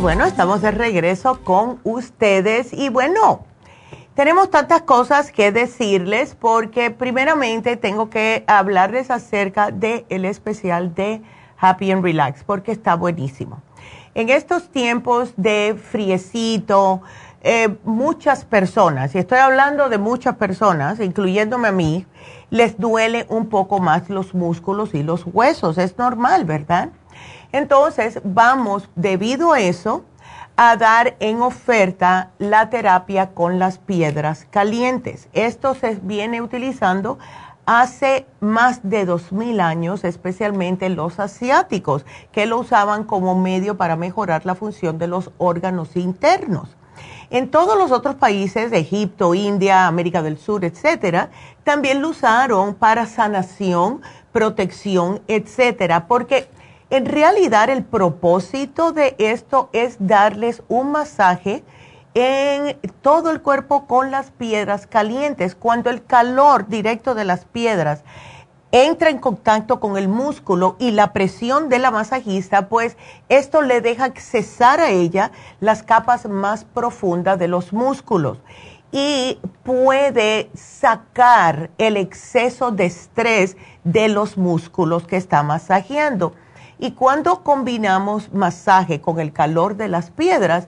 Bueno, estamos de regreso con ustedes. Y bueno, tenemos tantas cosas que decirles porque primeramente tengo que hablarles acerca del el especial de Happy and Relax porque está buenísimo. En estos tiempos de friecito, eh, muchas personas, y estoy hablando de muchas personas, incluyéndome a mí, les duele un poco más los músculos y los huesos. Es normal, ¿verdad? Entonces, vamos, debido a eso, a dar en oferta la terapia con las piedras calientes. Esto se viene utilizando hace más de dos mil años, especialmente los asiáticos, que lo usaban como medio para mejorar la función de los órganos internos. En todos los otros países, Egipto, India, América del Sur, etcétera, también lo usaron para sanación, protección, etcétera, porque en realidad el propósito de esto es darles un masaje en todo el cuerpo con las piedras calientes. Cuando el calor directo de las piedras entra en contacto con el músculo y la presión de la masajista, pues esto le deja cesar a ella las capas más profundas de los músculos y puede sacar el exceso de estrés de los músculos que está masajeando. Y cuando combinamos masaje con el calor de las piedras,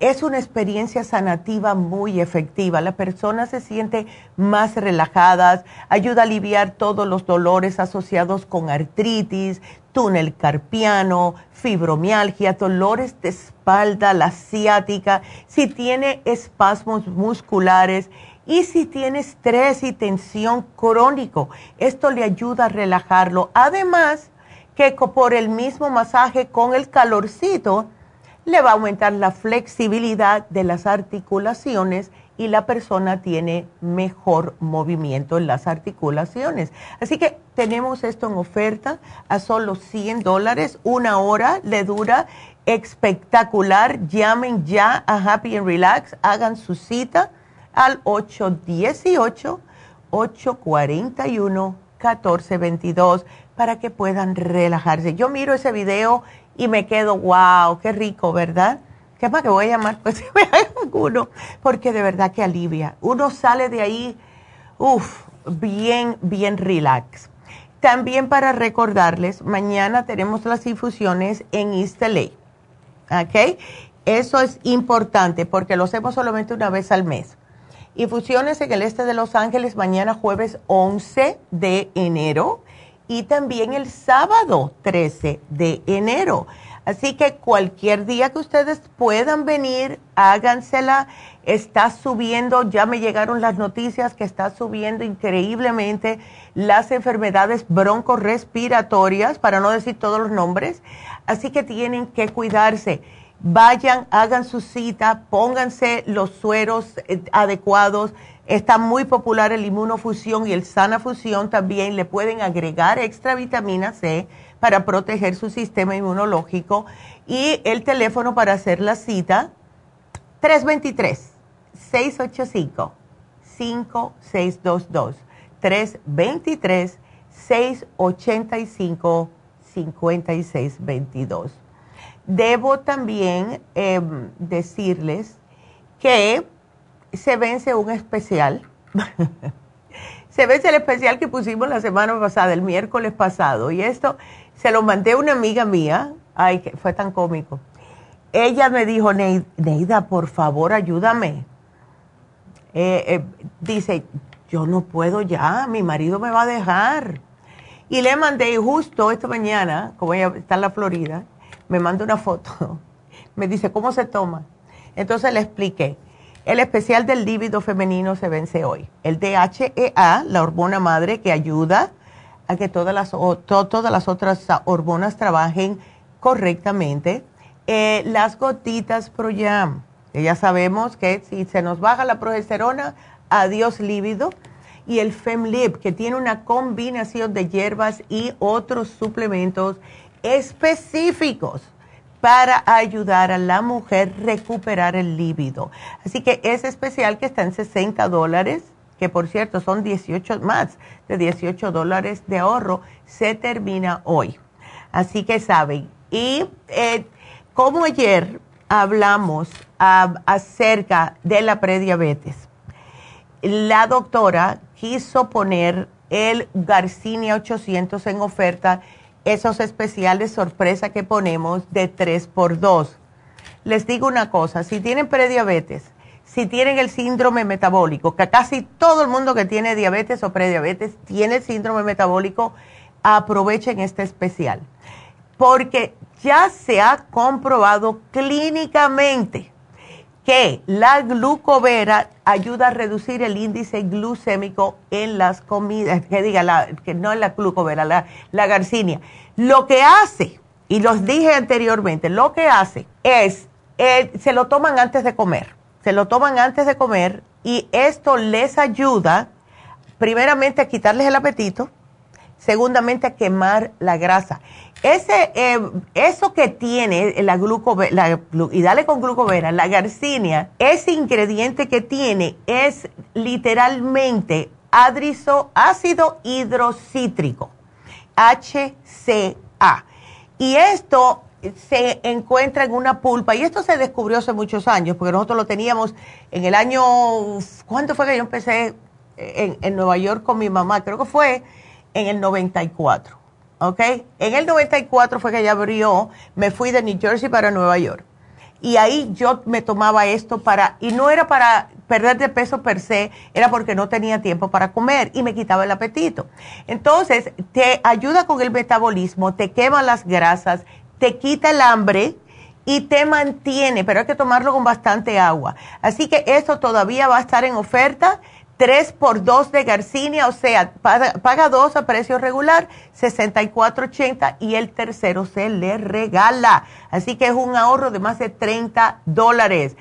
es una experiencia sanativa muy efectiva. La persona se siente más relajada, ayuda a aliviar todos los dolores asociados con artritis, túnel carpiano, fibromialgia, dolores de espalda, la ciática, si tiene espasmos musculares y si tiene estrés y tensión crónico. Esto le ayuda a relajarlo. Además, que por el mismo masaje con el calorcito, le va a aumentar la flexibilidad de las articulaciones y la persona tiene mejor movimiento en las articulaciones. Así que tenemos esto en oferta a solo 100 dólares, una hora le dura espectacular. Llamen ya a Happy and Relax, hagan su cita al 818-841-1422 para que puedan relajarse. Yo miro ese video y me quedo, wow, qué rico, ¿verdad? ¿Qué más que voy a llamar? Pues uno, porque de verdad que alivia. Uno sale de ahí, uff, bien, bien relax. También para recordarles, mañana tenemos las infusiones en East ¿Ok? Eso es importante porque lo hacemos solamente una vez al mes. Infusiones en el este de Los Ángeles mañana jueves 11 de enero y también el sábado 13 de enero. Así que cualquier día que ustedes puedan venir, hágansela. Está subiendo, ya me llegaron las noticias que está subiendo increíblemente las enfermedades broncorespiratorias, para no decir todos los nombres. Así que tienen que cuidarse. Vayan, hagan su cita, pónganse los sueros eh, adecuados Está muy popular el inmunofusión y el sana fusión también. Le pueden agregar extra vitamina C para proteger su sistema inmunológico. Y el teléfono para hacer la cita, 323-685-5622. 323-685-5622. Debo también em, decirles que se vence un especial. se vence el especial que pusimos la semana pasada, el miércoles pasado. Y esto se lo mandé a una amiga mía. Ay, que fue tan cómico. Ella me dijo, Neida, por favor, ayúdame. Eh, eh, dice, yo no puedo ya, mi marido me va a dejar. Y le mandé justo esta mañana, como ella está en la Florida, me manda una foto. Me dice, ¿cómo se toma? Entonces le expliqué. El especial del líbido femenino se vence hoy. El DHEA, la hormona madre que ayuda a que todas las, todas las otras hormonas trabajen correctamente. Eh, las gotitas ProYam, que ya sabemos que si se nos baja la progesterona, adiós líbido. Y el FemLib, que tiene una combinación de hierbas y otros suplementos específicos para ayudar a la mujer recuperar el líbido. Así que es especial que está en 60 dólares, que por cierto son 18 más de 18 dólares de ahorro, se termina hoy. Así que saben. Y eh, como ayer hablamos acerca de la prediabetes, la doctora quiso poner el Garcinia 800 en oferta esos especiales sorpresa que ponemos de 3 por 2 Les digo una cosa, si tienen prediabetes, si tienen el síndrome metabólico, que casi todo el mundo que tiene diabetes o prediabetes tiene síndrome metabólico, aprovechen este especial. Porque ya se ha comprobado clínicamente que la glucovera ayuda a reducir el índice glucémico en las comidas, que diga, la, que no es la glucovera, la, la garcinia. Lo que hace, y los dije anteriormente, lo que hace es, eh, se lo toman antes de comer, se lo toman antes de comer y esto les ayuda primeramente a quitarles el apetito, segundamente a quemar la grasa. Ese, eh, eso que tiene la glucovera, y dale con glucovera, la garcinia, ese ingrediente que tiene es literalmente adrizo, ácido hidrocítrico, HCA. Y esto se encuentra en una pulpa, y esto se descubrió hace muchos años, porque nosotros lo teníamos en el año, ¿cuánto fue que yo empecé en, en Nueva York con mi mamá? Creo que fue en el 94, ¿ok? En el 94 fue que ella abrió, me fui de New Jersey para Nueva York. Y ahí yo me tomaba esto para, y no era para perder de peso per se, era porque no tenía tiempo para comer y me quitaba el apetito. Entonces, te ayuda con el metabolismo, te quema las grasas, te quita el hambre y te mantiene, pero hay que tomarlo con bastante agua. Así que esto todavía va a estar en oferta. 3 por 2 de Garcinia, o sea, paga, dos a precio regular, 64.80 y el tercero se le regala. Así que es un ahorro de más de 30 dólares.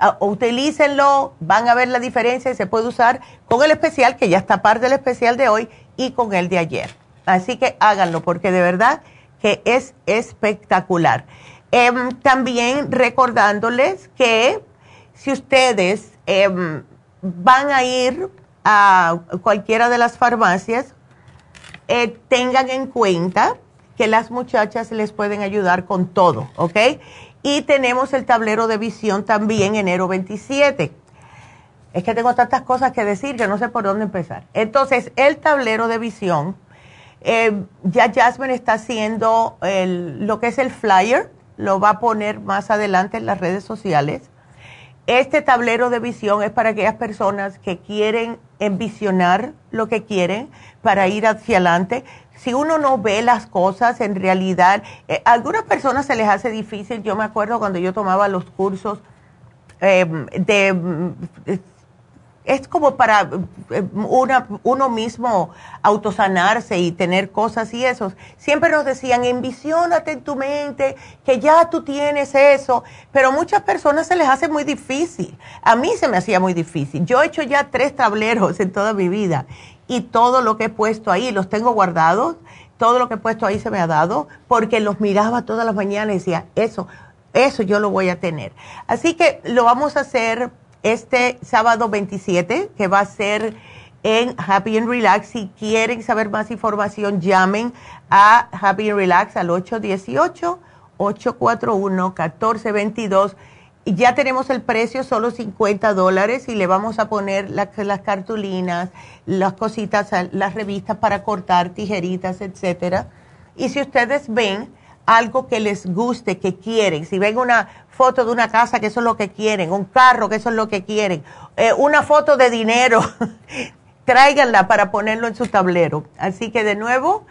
Ah, utilícenlo, van a ver la diferencia y se puede usar con el especial, que ya está parte del especial de hoy, y con el de ayer. Así que háganlo, porque de verdad que es espectacular. Em, también recordándoles que si ustedes em, van a ir a cualquiera de las farmacias, eh, tengan en cuenta que las muchachas les pueden ayudar con todo, ¿ok? Y tenemos el tablero de visión también enero 27. Es que tengo tantas cosas que decir que no sé por dónde empezar. Entonces, el tablero de visión eh, ya Jasmine está haciendo lo que es el flyer, lo va a poner más adelante en las redes sociales. Este tablero de visión es para aquellas personas que quieren envisionar lo que quieren para ir hacia adelante. Si uno no ve las cosas en realidad, eh, a algunas personas se les hace difícil. Yo me acuerdo cuando yo tomaba los cursos eh, de es como para eh, uno mismo autosanarse y tener cosas y eso. Siempre nos decían, envisionate en tu mente que ya tú tienes eso, pero muchas personas se les hace muy difícil. A mí se me hacía muy difícil. Yo he hecho ya tres tableros en toda mi vida y todo lo que he puesto ahí, los tengo guardados, todo lo que he puesto ahí se me ha dado porque los miraba todas las mañanas y decía, eso, eso yo lo voy a tener. Así que lo vamos a hacer este sábado 27, que va a ser en Happy and Relax. Si quieren saber más información, llamen a Happy and Relax al 818-841-1422. Y ya tenemos el precio, solo 50 dólares, y le vamos a poner las cartulinas, las cositas, las revistas para cortar, tijeritas, etcétera. Y si ustedes ven algo que les guste, que quieren, si ven una foto de una casa, que eso es lo que quieren, un carro, que eso es lo que quieren, eh, una foto de dinero, tráiganla para ponerlo en su tablero. Así que de nuevo,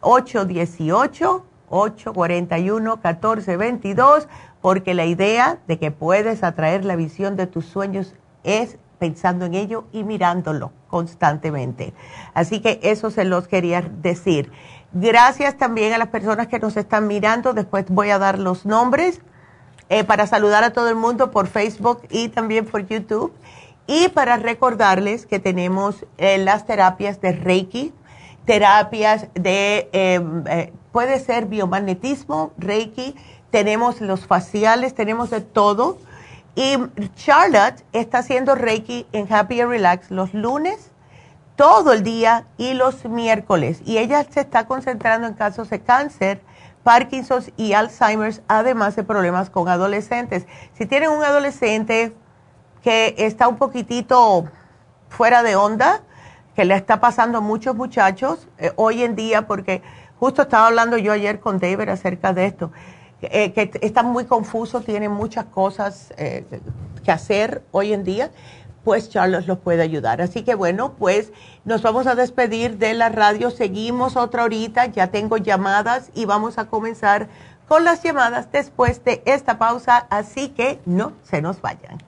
818-841-1422, porque la idea de que puedes atraer la visión de tus sueños es pensando en ello y mirándolo constantemente. Así que eso se los quería decir. Gracias también a las personas que nos están mirando. Después voy a dar los nombres. Eh, para saludar a todo el mundo por Facebook y también por YouTube. Y para recordarles que tenemos eh, las terapias de Reiki, terapias de, em, eh, puede ser biomagnetismo, Reiki, tenemos los faciales, tenemos de todo. Y Charlotte está haciendo Reiki en Happy and Relax los lunes, todo el día y los miércoles. Y ella se está concentrando en casos de cáncer Parkinson's y Alzheimer's, además de problemas con adolescentes. Si tienen un adolescente que está un poquitito fuera de onda, que le está pasando a muchos muchachos eh, hoy en día, porque justo estaba hablando yo ayer con David acerca de esto, eh, que está muy confuso, tiene muchas cosas eh, que hacer hoy en día pues Charles los puede ayudar. Así que bueno, pues nos vamos a despedir de la radio. Seguimos otra horita, ya tengo llamadas y vamos a comenzar con las llamadas después de esta pausa, así que no se nos vayan.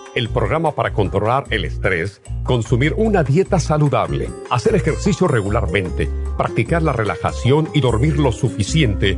el programa para controlar el estrés, consumir una dieta saludable, hacer ejercicio regularmente, practicar la relajación y dormir lo suficiente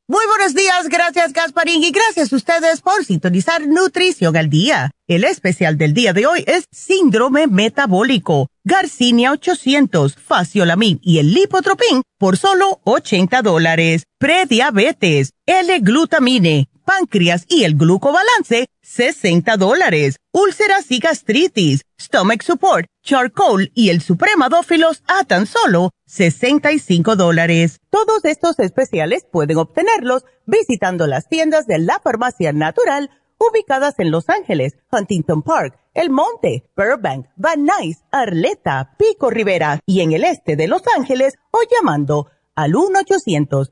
Muy buenos días, gracias Gasparín y gracias a ustedes por sintonizar Nutrición al Día. El especial del día de hoy es Síndrome Metabólico, Garcinia 800, Faciolamin y el Lipotropin por solo 80 dólares. Prediabetes, L-Glutamine páncreas y el glucobalance, 60 dólares. Úlceras y gastritis, stomach support, charcoal y el supremadófilos a tan solo 65 dólares. Todos estos especiales pueden obtenerlos visitando las tiendas de la farmacia natural ubicadas en Los Ángeles, Huntington Park, El Monte, Burbank, Van Nuys, Arleta, Pico Rivera y en el este de Los Ángeles o llamando al 1 800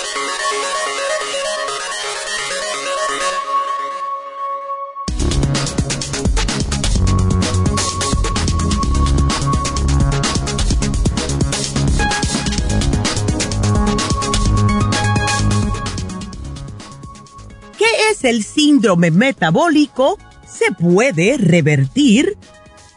El síndrome metabólico? ¿Se puede revertir?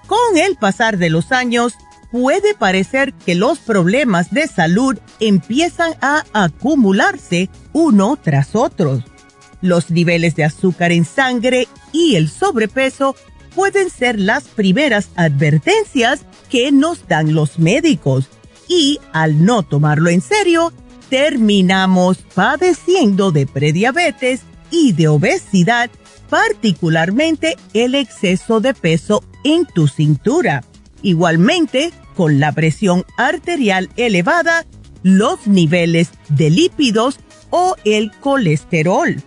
Con el pasar de los años, puede parecer que los problemas de salud empiezan a acumularse uno tras otro. Los niveles de azúcar en sangre y el sobrepeso pueden ser las primeras advertencias que nos dan los médicos y al no tomarlo en serio, terminamos padeciendo de prediabetes y de obesidad, particularmente el exceso de peso en tu cintura. Igualmente, con la presión arterial elevada, los niveles de lípidos o el colesterol.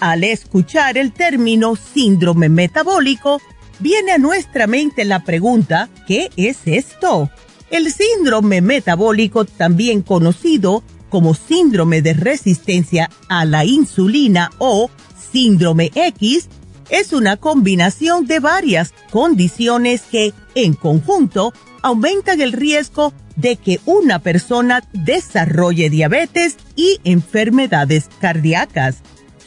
Al escuchar el término síndrome metabólico, viene a nuestra mente la pregunta, ¿qué es esto? El síndrome metabólico, también conocido como síndrome de resistencia a la insulina o síndrome X, es una combinación de varias condiciones que, en conjunto, aumentan el riesgo de que una persona desarrolle diabetes y enfermedades cardíacas.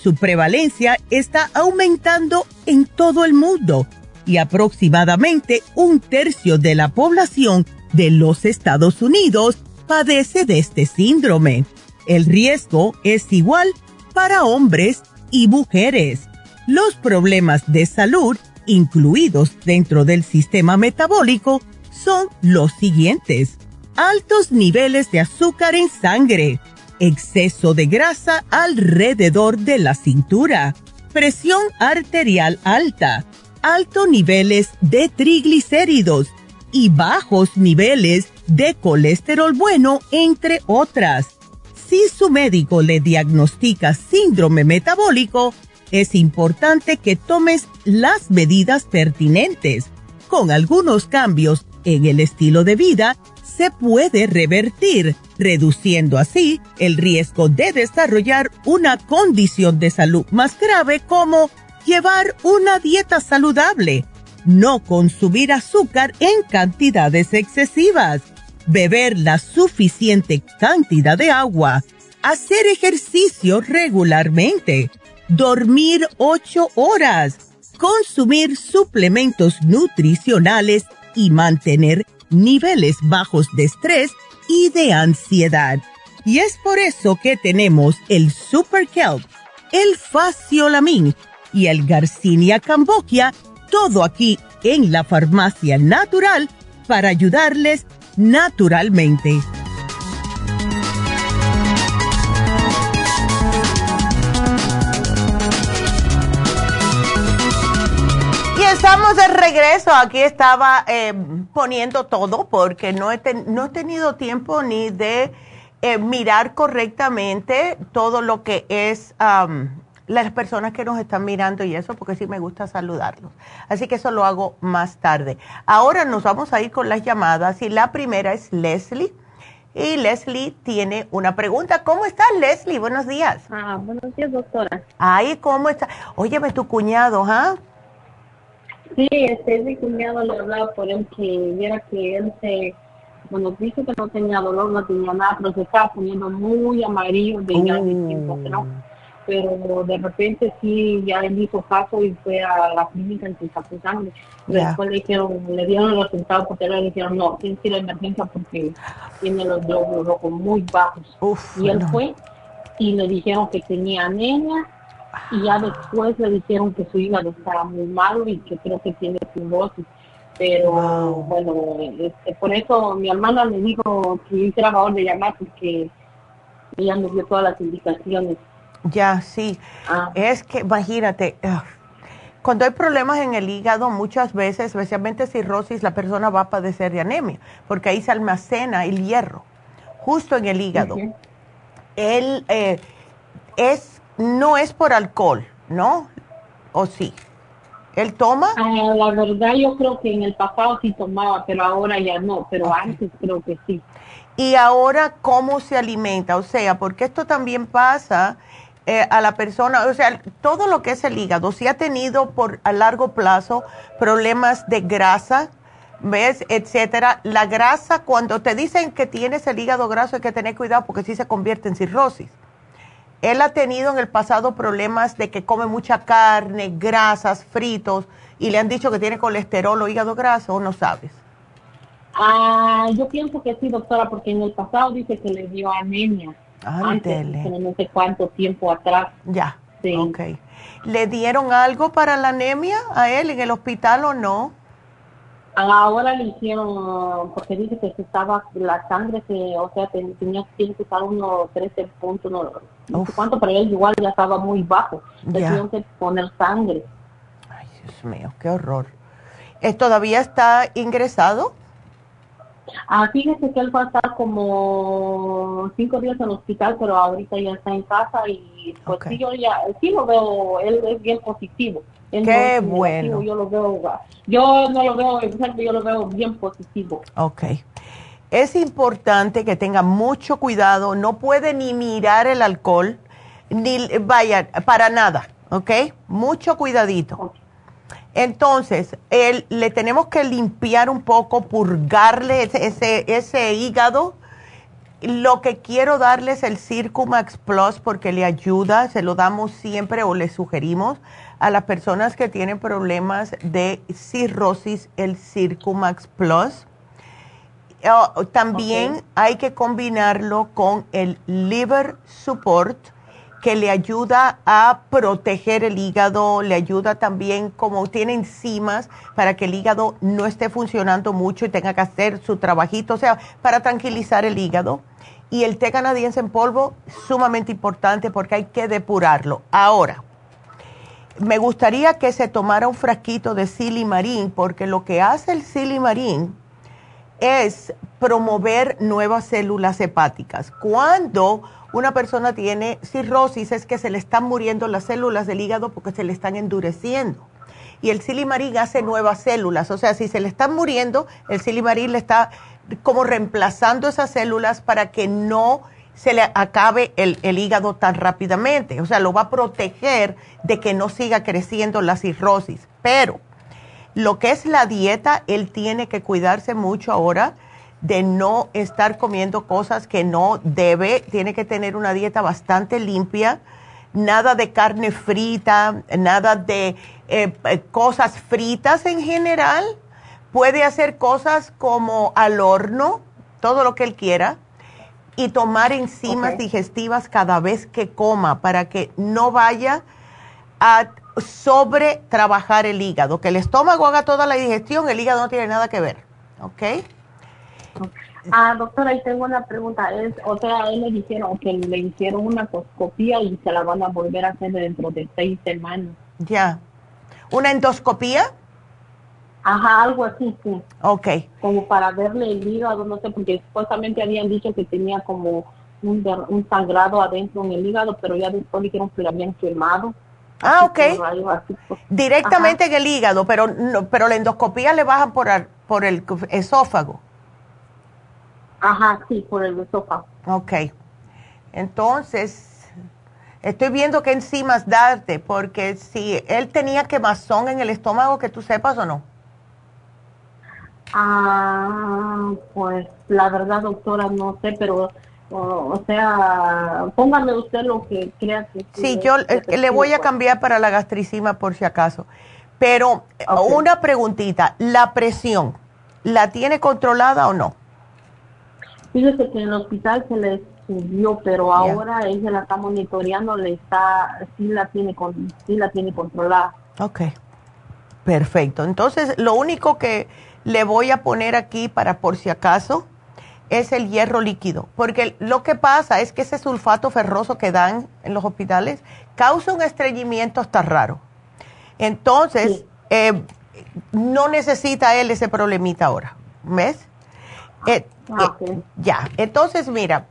Su prevalencia está aumentando en todo el mundo y aproximadamente un tercio de la población de los Estados Unidos padece de este síndrome. El riesgo es igual para hombres y mujeres. Los problemas de salud incluidos dentro del sistema metabólico son los siguientes. Altos niveles de azúcar en sangre, exceso de grasa alrededor de la cintura, presión arterial alta, altos niveles de triglicéridos y bajos niveles de colesterol bueno, entre otras. Si su médico le diagnostica síndrome metabólico, es importante que tomes las medidas pertinentes. Con algunos cambios en el estilo de vida, se puede revertir, reduciendo así el riesgo de desarrollar una condición de salud más grave como llevar una dieta saludable, no consumir azúcar en cantidades excesivas, beber la suficiente cantidad de agua, hacer ejercicio regularmente, dormir 8 horas, consumir suplementos nutricionales y mantener niveles bajos de estrés y de ansiedad. Y es por eso que tenemos el Super Kelp, el Faciolamin y el Garcinia Cambogia, todo aquí en la farmacia natural para ayudarles naturalmente. estamos de regreso. Aquí estaba eh, poniendo todo porque no he, no he tenido tiempo ni de eh, mirar correctamente todo lo que es las personas que nos están mirando y eso, porque sí me gusta saludarlos. Así que eso lo hago más tarde. Ahora nos vamos a ir con las llamadas y la primera es Leslie. Y Leslie tiene una pregunta. ¿Cómo estás, Leslie? Buenos días. Ah, buenos días, doctora. Ay, ¿cómo está? Óyeme, tu cuñado, ¿ah? Sí, este, mi cuñado le hablaba por él que viera que él se, bueno, dice que no tenía dolor, no tenía nada, pero se estaba poniendo muy amarillo de de tiempo, ¿no? Pero de repente sí, ya él hizo caso y fue a la clínica en sangre. Después le dijeron, le dieron los resultados porque le dijeron, no, tiene que ir a emergencia porque tiene los glóbulos rojos muy bajos. y él fue y le dijeron que tenía anemia y ya después le dijeron que su hígado estaba muy malo y que creo que tiene cirrosis. Pero bueno, este, por eso mi hermana me dijo que hiciera favor de llamar porque ella me dio todas las indicaciones. Ya, sí. Ah. Es que, imagínate, cuando hay problemas en el hígado, muchas veces, especialmente cirrosis, la persona va a padecer de anemia, porque ahí se almacena el hierro, justo en el hígado. Él eh, es no es por alcohol, ¿no? ¿O sí? ¿Él toma? Ah, la verdad yo creo que en el pasado sí tomaba, pero ahora ya no, pero antes creo que sí. ¿Y ahora cómo se alimenta? O sea, porque esto también pasa eh, a la persona, o sea, todo lo que es el hígado, si ha tenido por a largo plazo problemas de grasa, ¿ves? Etcétera. La grasa, cuando te dicen que tienes el hígado graso hay que tener cuidado porque sí se convierte en cirrosis. Él ha tenido en el pasado problemas de que come mucha carne, grasas, fritos, y le han dicho que tiene colesterol o hígado graso, ¿o no sabes? Ah, yo pienso que sí, doctora, porque en el pasado dice que le dio anemia. Antes, no sé cuánto tiempo atrás. Ya, sí. ok. ¿Le dieron algo para la anemia a él en el hospital o no? Ahora le hicieron, porque dice que se estaba la sangre, que, o sea, tenía que estar unos 13 puntos, no, no sé cuánto, pero él igual ya estaba muy bajo. Le tuvieron que poner sangre. Ay, Dios mío, qué horror. ¿Es, ¿Todavía está ingresado? Ah, fíjese que él va a estar como cinco días en el hospital, pero ahorita ya está en casa y pues sí, yo ya, sí lo veo, él es bien positivo. Qué bueno. Yo lo veo, yo no lo veo yo lo veo bien positivo. Ok. Es importante que tenga mucho cuidado, no puede ni mirar el alcohol, ni vaya, para nada, ¿ok? Mucho cuidadito. Entonces, le tenemos que limpiar un poco, purgarle ese, ese, ese hígado. Lo que quiero darle es el Circumax Plus porque le ayuda, se lo damos siempre o le sugerimos a las personas que tienen problemas de cirrosis el Circumax Plus. Oh, también hay que combinarlo con el Liver Support que le ayuda a proteger el hígado, le ayuda también como tiene enzimas para que el hígado no esté funcionando mucho y tenga que hacer su trabajito, o sea, para tranquilizar el hígado. Y el té canadiense en polvo, sumamente importante porque hay que depurarlo. Ahora, me gustaría que se tomara un frasquito de silimarín, porque lo que hace el silimarín es promover nuevas células hepáticas. Cuando una persona tiene cirrosis es que se le están muriendo las células del hígado porque se le están endureciendo. Y el silimarín hace nuevas células. O sea, si se le están muriendo, el silimarín le está como reemplazando esas células para que no se le acabe el, hígado tan rápidamente. O sea, lo va a proteger de que no siga creciendo la cirrosis. Pero lo que es la dieta, él tiene que cuidarse mucho ahora de no estar comiendo cosas que no debe. Tiene que tener una dieta bastante limpia. Nada de carne frita, nada de eh, eh, cosas fritas en general. Puede hacer cosas como al horno, todo lo que él quiera y tomar enzimas digestivas cada vez que coma para que no vaya a sobre trabajar el hígado. Que el estómago haga toda la digestión, el hígado no tiene nada que ver. ¿Ok? Ah, doctora, ahí tengo una pregunta. Es, o sea, él le dijeron que le hicieron una endoscopía y se la van a volver a hacer dentro de seis semanas. Ya. ¿Una endoscopía? Ajá, algo así, sí. Ok. Como para verle el hígado, no sé, porque supuestamente habían dicho que tenía como un, un sangrado adentro en el hígado, pero ya después dijeron que lo habían quemado. Ah, ok. Pues. Directamente en el hígado, pero no, pero la endoscopía le bajan por, por el esófago. Ajá, sí, por el esófago. Ok. Entonces, estoy viendo qué enzimas darte, porque si él tenía quemazón en el estómago, que tú sepas o no. Ah, pues la verdad, doctora, no sé, pero o, sea, póngame usted lo que crea que... Sí, yo le voy a cambiar para la gastricima por si acaso. Pero una preguntita, ¿la presión la tiene controlada o no? Fíjese que en el hospital se le subió, pero ahora ella la está monitoreando, le está, sí la tiene, con, sí la tiene controlada. Ok, perfecto. Entonces, lo único que le voy a poner aquí para por si acaso es el hierro líquido, porque lo que pasa es que ese sulfato ferroso que dan en los hospitales causa un estreñimiento hasta raro. Entonces, eh, no necesita él ese problemita ahora, ¿ves? Eh, ah, eh, ya, entonces mira,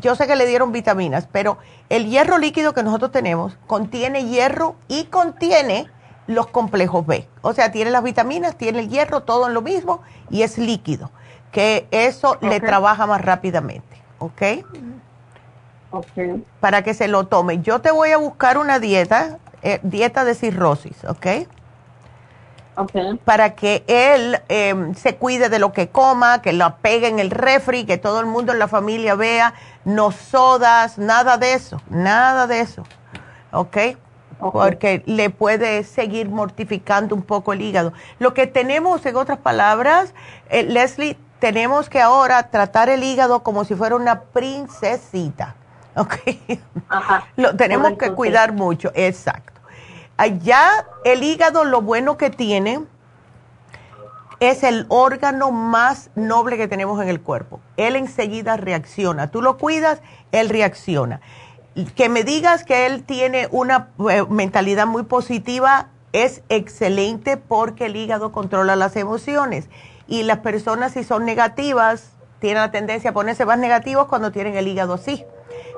yo sé que le dieron vitaminas, pero el hierro líquido que nosotros tenemos contiene hierro y contiene los complejos B. O sea, tiene las vitaminas, tiene el hierro, todo en lo mismo y es líquido, que eso le trabaja más rápidamente, ¿ok? Ok. Para que se lo tome. Yo te voy a buscar una dieta, eh, dieta de cirrosis, ¿ok? Ok. Para que él em, se cuide de lo que coma, que lo pegue en el refri, que todo el mundo en la familia vea, no sodas, nada de eso, nada de eso, ¿ok? porque le puede seguir mortificando un poco el hígado. Lo que tenemos, en otras palabras, eh, Leslie, tenemos que ahora tratar el hígado como si fuera una princesita. ¿Ok? lo tenemos que cuidar mucho, exacto. Allá el hígado lo bueno que tiene es el órgano más noble que tenemos en el cuerpo. Él enseguida reacciona. Tú lo cuidas, él reacciona que me digas que él tiene una eh, mentalidad muy positiva es excelente porque el hígado controla las emociones. Y las personas si son negativas tienen la tendencia a ponerse más negativos cuando tienen el hígado así.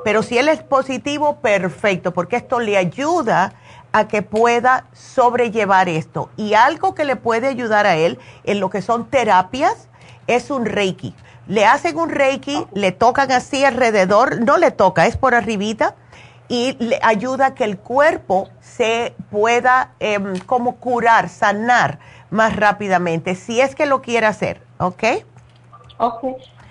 Pero si él es positivo, perfecto, porque esto le ayuda a que pueda sobrellevar esto. Y algo que le puede ayudar a él en lo que son terapias es un reiki le hacen un reiki, le tocan así alrededor, no le toca, es por arribita, y le ayuda a que el cuerpo se pueda em, como curar, sanar más rápidamente, si es que lo quiere hacer, ¿ok? Ok.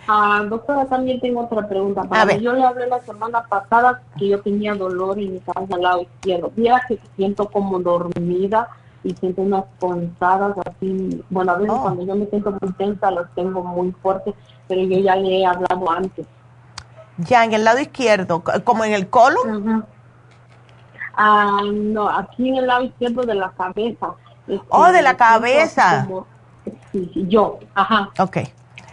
Ah, doctora, también tengo otra pregunta. a ver. Yo le hablé la semana pasada que yo tenía dolor en mi cabeza al lado izquierdo. Mira que siento como dormida y siento unas ponzadas así. Bueno, a veces oh. cuando yo me siento muy tensa las tengo muy fuertes, pero yo ya le he hablado antes. Ya, en el lado izquierdo, como en el colon. Ah, no, aquí en el lado izquierdo de la cabeza. oh, de la cabeza. sí, sí, yo, ajá. Ok.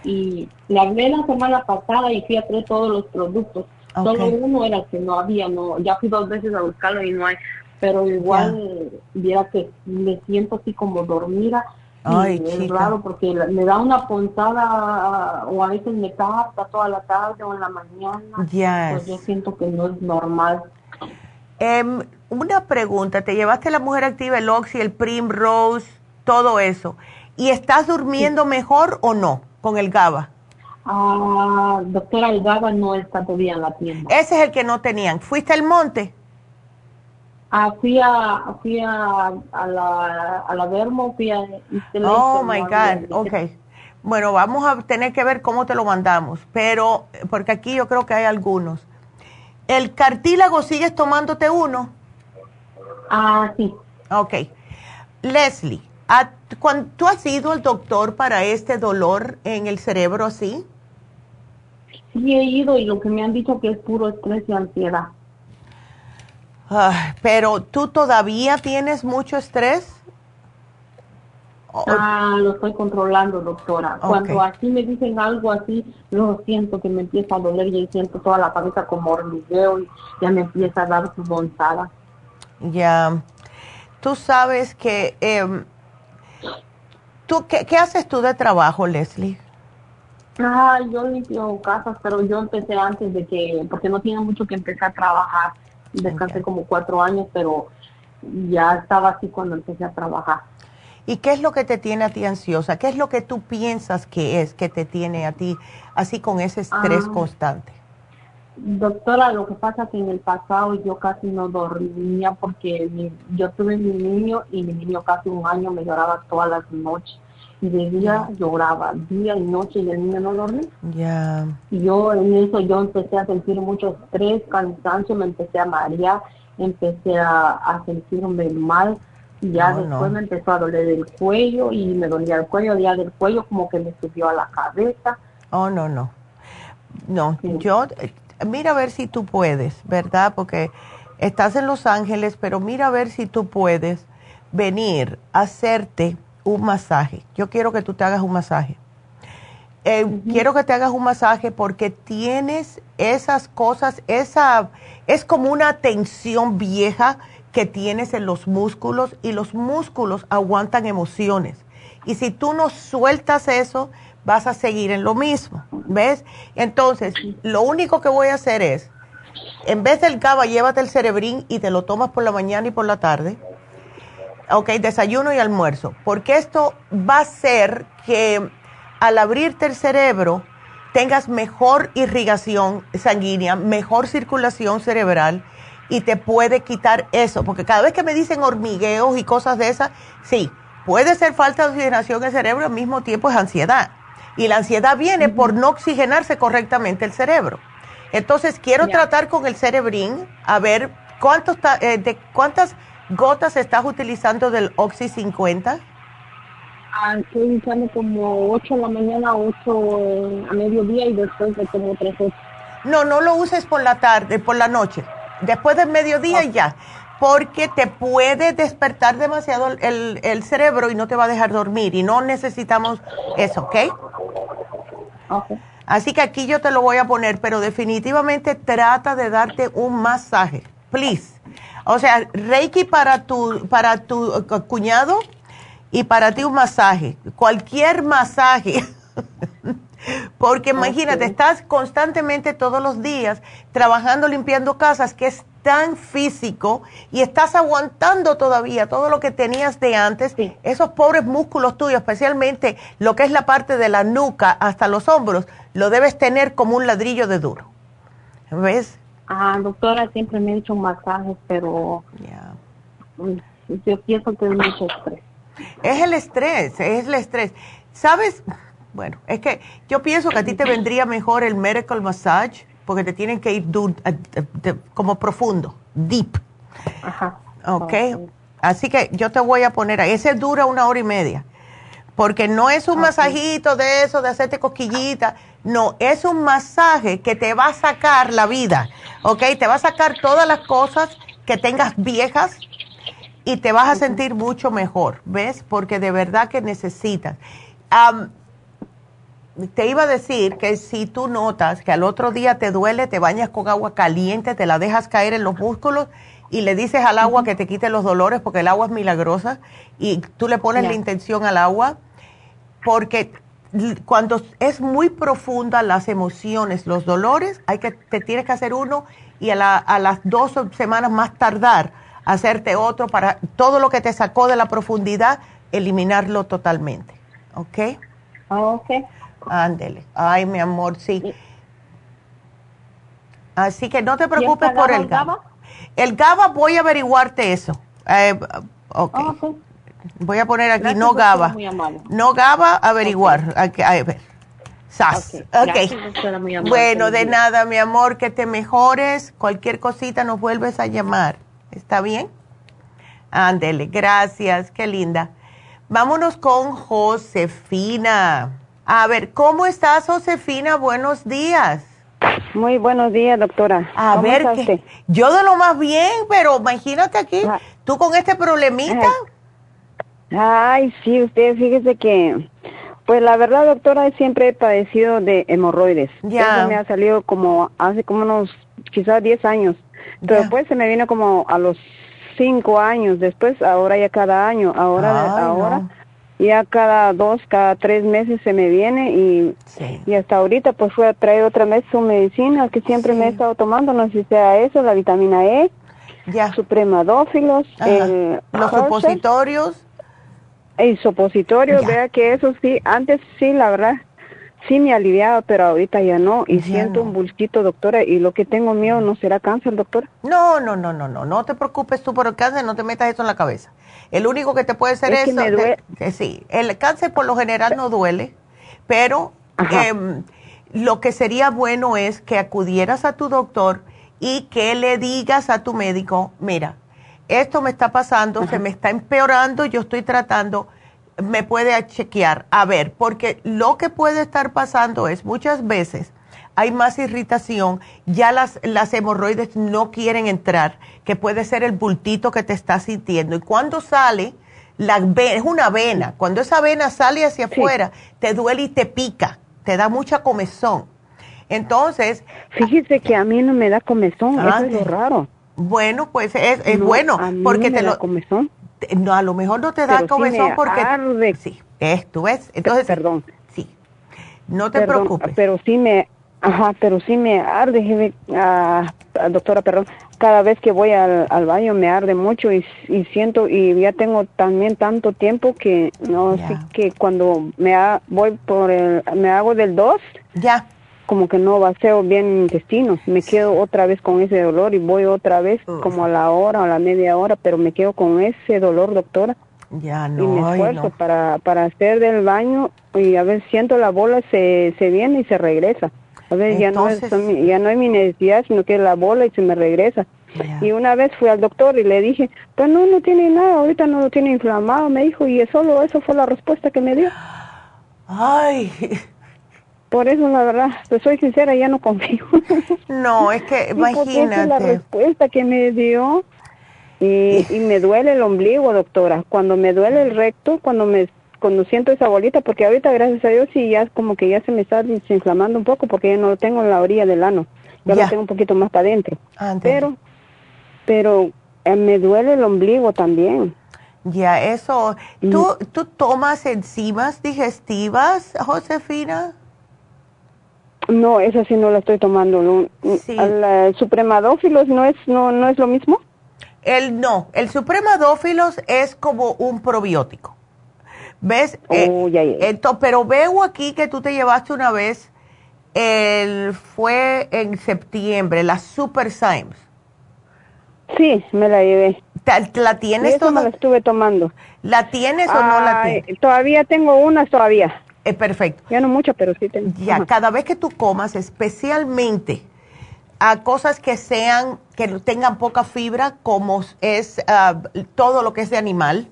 Y le hablé la semana pasada y fui a traer todos los productos. Solo uno era que no había, no, ya fui dos veces a buscarlo y no hay, pero igual viera que me siento así como dormida. Ay, es chica. raro porque me da una punzada o a veces me tapa toda la tarde o en la mañana. Yes. Pues yo siento que no es normal. Em, una pregunta, ¿te llevaste la mujer activa, el Oxy, el Primrose, todo eso? ¿Y estás durmiendo mejor o no con el GABA? Ah, doctora, el GABA no está todavía en la tienda. Ese es el que no tenían. ¿Fuiste al monte? Ah, fui a, fui a, a la, a la Dermo, fui a... Oh, my God, ok. Bueno, vamos a tener que ver cómo te lo mandamos, pero porque aquí yo creo que hay algunos. ¿El cartílago sigues tomándote uno? Ah, sí. Ok. Leslie, ¿a- cuan- ¿tú has ido al doctor para este dolor en el cerebro así? Sí he ido y lo que me han dicho que es puro estrés y ansiedad. Pero tú todavía tienes mucho estrés? Ah, lo estoy controlando, doctora. Cuando así me dicen algo así, lo siento que me empieza a doler y siento toda la cabeza como hormigueo y ya me empieza a dar su bonzada. Ya. Tú sabes que... em, ¿tú, qué, qué haces tú de trabajo, Leslie? Ah, yo limpio casas, pero yo empecé antes de que, porque no tiene mucho que empezar a trabajar. Descansé como cuatro años, pero ya estaba así cuando empecé a trabajar. ¿Y qué es lo que te tiene a ti ansiosa? ¿Qué es lo que tú piensas que es que te tiene a ti así con ese estrés Ah. constante? Doctora, lo que pasa es que en el pasado yo casi no dormía porque mi- yo tuve mi niño y mi niño casi un año me lloraba todas las noches. Y de día lloraba, día y noche y el niño no dormía. Ya. Yo en eso yo empecé a sentir mucho estrés, cansancio, me empecé a marear, empecé a, a sentirme mal. Y ya No, después no. me empezó a doler el cuello y me dolía el cuello, ya del cuello como que me subió a la cabeza. Oh, no, no. No, Sí. yo, mira a ver si tú puedes, ¿verdad? Porque estás en Los Ángeles, pero mira a ver si tú puedes venir a hacerte un masaje. Yo quiero que tú te hagas un masaje. Eh, Quiero que te hagas un masaje porque tienes esas cosas, esa es como una tensión vieja que tienes en los músculos y los músculos aguantan emociones. Y si tú no sueltas eso, vas a seguir en lo mismo, ¿ves? Entonces, lo único que voy a hacer es, en vez del GABA, llévate el cerebrín y te lo tomas por la mañana y por la tarde. Ok, desayuno y almuerzo. Porque esto va a hacer que al abrirte el cerebro tengas mejor irrigación sanguínea, mejor circulación cerebral y te puede quitar eso. Porque cada vez que me dicen hormigueos y cosas de esas, sí, puede ser falta de oxigenación en el cerebro, al mismo tiempo es ansiedad. Y la ansiedad viene por no oxigenarse correctamente el cerebro. Entonces quiero tratar con el cerebrín a ver cuántos eh, de cuántas gotas estás utilizando del Oxy 50. Ah, estoy usando como 8 en la mañana, 8 a mediodía y después de como 3 horas. No, no lo uses por la tarde, por la noche. Después del mediodía y ya. Porque te puede despertar demasiado el, el- cerebro y no te va a dejar dormir. Y no necesitamos eso, ¿ok? Ok. Así que aquí yo te lo voy a poner, pero definitivamente trata de darte un masaje, please. O sea, Reiki para tu, para tu eh, cuñado y para ti un masaje, cualquier masaje. Porque imagínate, estás constantemente todos los días trabajando, limpiando casas, que es tan físico y estás aguantando todavía todo lo que tenías de antes. Sí. Esos pobres músculos tuyos, especialmente lo que es la parte de la nuca hasta los hombros, lo debes tener como un ladrillo de duro. ¿Ves? Ah, doctora, siempre me he hecho masajes, pero Ya. mm, yo pienso que es mucho estrés. Es el estrés, es el estrés. ¿Sabes? Bueno, es que yo pienso que a ti te vendría mejor el medical massage porque te tienen que ir a- a- de- como profundo, deep. Ajá. ¿Ok? Así que yo te voy a poner ahí. Ese dura una hora y media. Porque no es un masajito de eso, de hacerte cosquillita. No, es un masaje que te va a sacar la vida. ¿Ok? Te va a sacar todas las cosas que tengas viejas y te vas a sentir mucho mejor. ¿Ves? Porque de verdad que necesitas. Am, te iba a decir que si tú notas que al otro día te duele, te bañas con agua caliente, te la dejas caer en los músculos y le dices al agua que te quite los dolores porque el agua es milagrosa y tú le pones la intención al agua porque cuando es muy profunda las emociones, los dolores, hay que te tienes que hacer uno y a, a las dos semanas más tardar hacerte otro para todo lo que te sacó de la profundidad, eliminarlo totalmente. ¿Ok? Ah, ok. Ándele. Ay, mi amor, sí. Así que no te preocupes por el GABA. El GABA voy a averiguarte eso. Eh, okay. Ah, voy a poner aquí no GABA. No GABA, averiguar. A ver. SAS. Ok. bueno, de nada, mi amor, que te mejores. Cualquier cosita nos vuelves a llamar. ¿Está bien? Ándele, gracias, qué linda. Vámonos con Josefina. A ver, ¿cómo estás, Josefina? Buenos días. Muy buenos días, doctora. A ver, yo de lo más bien, pero imagínate aquí, ah. tú con este problemita. Ay, sí, usted fíjese que, pues la verdad, doctora, siempre he padecido de hemorroides. Ya. Eso me ha salido como hace como unos, quizás 10 años. Pero después se me vino como a los 5 años, después ahora ya cada año, ahora, ahora ya cada dos, cada tres meses se me viene y, y hasta ahorita pues fue a traer otra vez su medicina que siempre me he estado tomando, no sé si sea eso, la vitamina E, ya. supremadófilos, los supositorios. Y supositorios, vea que eso sí, antes sí, la verdad, sí me aliviaba, pero ahorita ya no. Y siento un bulquito, doctora, y lo que tengo miedo no será cáncer, doctora. No, no, no, no, no, no te preocupes tú por el cáncer, no te metas eso en la cabeza. El único que te puede hacer es eso. Que sí, el cáncer por lo general no duele, pero em, lo que sería bueno es que acudieras a tu doctor y que le digas a tu médico, mira, esto me está pasando, se me está empeorando, yo estoy tratando me puede chequear, a ver, porque lo que puede estar pasando es muchas veces hay más irritación, ya las, las hemorroides no quieren entrar, que puede ser el bultito que te estás sintiendo. Y cuando sale, la es una vena, cuando esa vena sale hacia afuera, te duele y te pica, te da mucha comezón. Entonces... Fíjese que a mí no me da comezón, eso es lo raro. Bueno, pues es, bueno, porque te lo... Comezón no, a lo mejor no te da comezón porque arde. sí, es, tú ves, entonces perdón. Sí. No te preocupes. Pero sí me ajá, pero sí me arde, ah, doctora, perdón. Cada vez que voy al, al baño me arde mucho y, y, siento y ya tengo también tanto tiempo que no sé que cuando me voy por el me hago del 2 ya como que no vacío bien intestinos, me quedo otra vez con ese dolor y voy otra vez como a la hora o a la media hora, pero me quedo con ese dolor, doctora. Ya no. Y me esfuerzo para, para hacer del baño y a ver, siento la bola, se, se viene y se regresa. A ver, ya, no es, ya no es mi necesidad, sino que es la bola y se me regresa. Y una vez fui al doctor y le dije, pues no, no tiene nada, ahorita no lo tiene inflamado, me dijo, y solo eso fue la respuesta que me dio. Ay, por eso, la verdad, pues soy sincera, ya no confío. No, es que imagínate. la respuesta que me dio y, y, me duele el ombligo, doctora. Cuando me duele el recto, cuando me cuando siento esa bolita, porque ahorita, gracias a Dios, sí, ya como que ya se me está desinflamando un poco porque ya no lo tengo en la orilla del ano. Ya, lo tengo un poquito más para adentro. Ah, pero, pero eh, me duele el ombligo también. Ya, eso. ¿Tú, ¿Tú tomas enzimas digestivas, Josefina? No, esa sí no la estoy tomando. ¿El supremadófilos no es, no, no es lo mismo? El no, el supremadófilos es como un probiótico. ¿Ves? Oh, eh, pero veo aquí que tú te llevaste una vez, el, fue en septiembre, la Super Symes. Sí, me la llevé. ¿La, tienes? Me la estuve tomando. ¿La tienes o no la tienes? Todavía tengo una, todavía. Es eh, perfecto. Ya no mucho, pero sí tengo. Ya, cada vez que tú comas, especialmente a cosas que sean, que tengan poca fibra, como es ah, todo lo que es de animal,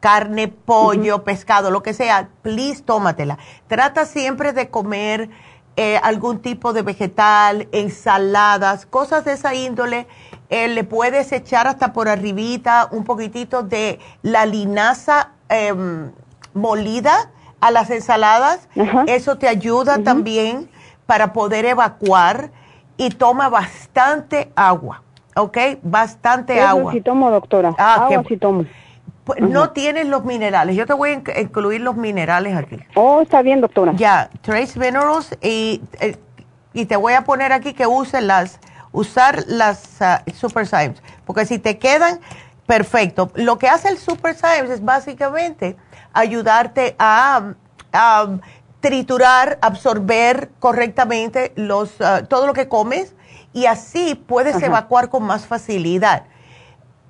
carne, pollo, pescado, lo que sea, please tómatela. Trata siempre de comer eh, algún tipo de vegetal, ensaladas, cosas de esa índole. Eh, le puedes echar hasta por arribita un poquitito de la linaza em, molida a las ensaladas. Eso te ayuda también para poder evacuar y toma bastante agua, ¿ok? Bastante agua. sí tomo, doctora. Ah, agua sí tomo. Pues, no tienes los minerales. Yo te voy a incluir los minerales aquí. Oh, está bien, doctora. Ya, Trace Minerals y, eh, y te voy a poner aquí que usen las, usar las uh, Super Symes, porque si te quedan, perfecto. Lo que hace el Super Symes es básicamente ayudarte a, triturar, absorber correctamente los, uh, todo lo que comes y así puedes evacuar con más facilidad.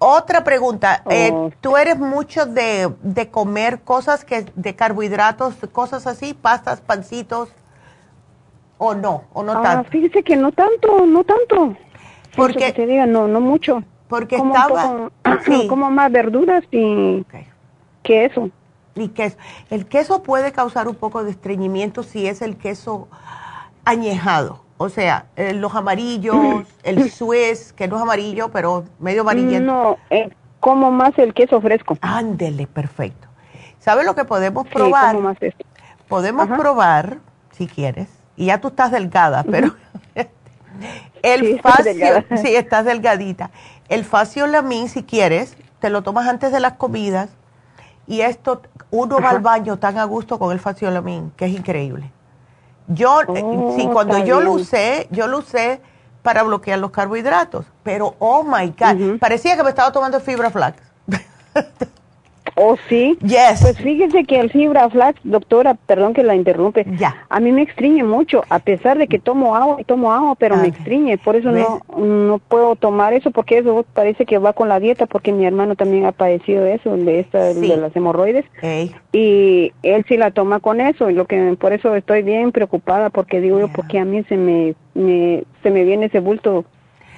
Otra pregunta, eh. ¿tú eres mucho de, de, comer cosas que de carbohidratos, cosas así, pastas, pancitos, o no, o no ah, tanto? Fíjese que no tanto, no tanto. Porque te diga, no, no mucho. Porque estaba, como más verduras y queso. Y queso. El queso puede causar un poco de estreñimiento si es el queso añejado. O sea, eh, los amarillos, el Suez, que no es amarillo, pero medio amarillento. No, eh, como más el queso fresco. Ándele, perfecto. ¿Sabes lo que podemos probar? Sí, más esto. Podemos probar, si quieres, y ya tú estás delgada, pero el sí, facio, sí, estás delgadita. El faciolamin, si quieres, te lo tomas antes de las comidas y esto, uno va al baño tan a gusto con el faciolamin, que es increíble. Yo, eh, oh, sí, cuando yo lo usé, yo lo usé para bloquear los carbohidratos, pero oh my God, parecía que me estaba tomando fibra flax. ¿Oh, sí? Yes. Pues fíjese que el fibra flax, doctora, perdón que la interrumpe, ya. a mí me extriñe mucho, a pesar de que tomo agua y tomo agua, pero me extriñe, por eso no, no puedo tomar eso, porque eso parece que va con la dieta, porque mi hermano también ha padecido eso, de esta, de las hemorroides, y él sí la toma con eso, y lo que por eso estoy bien preocupada, porque digo yo, porque a mí se me, se me viene ese bulto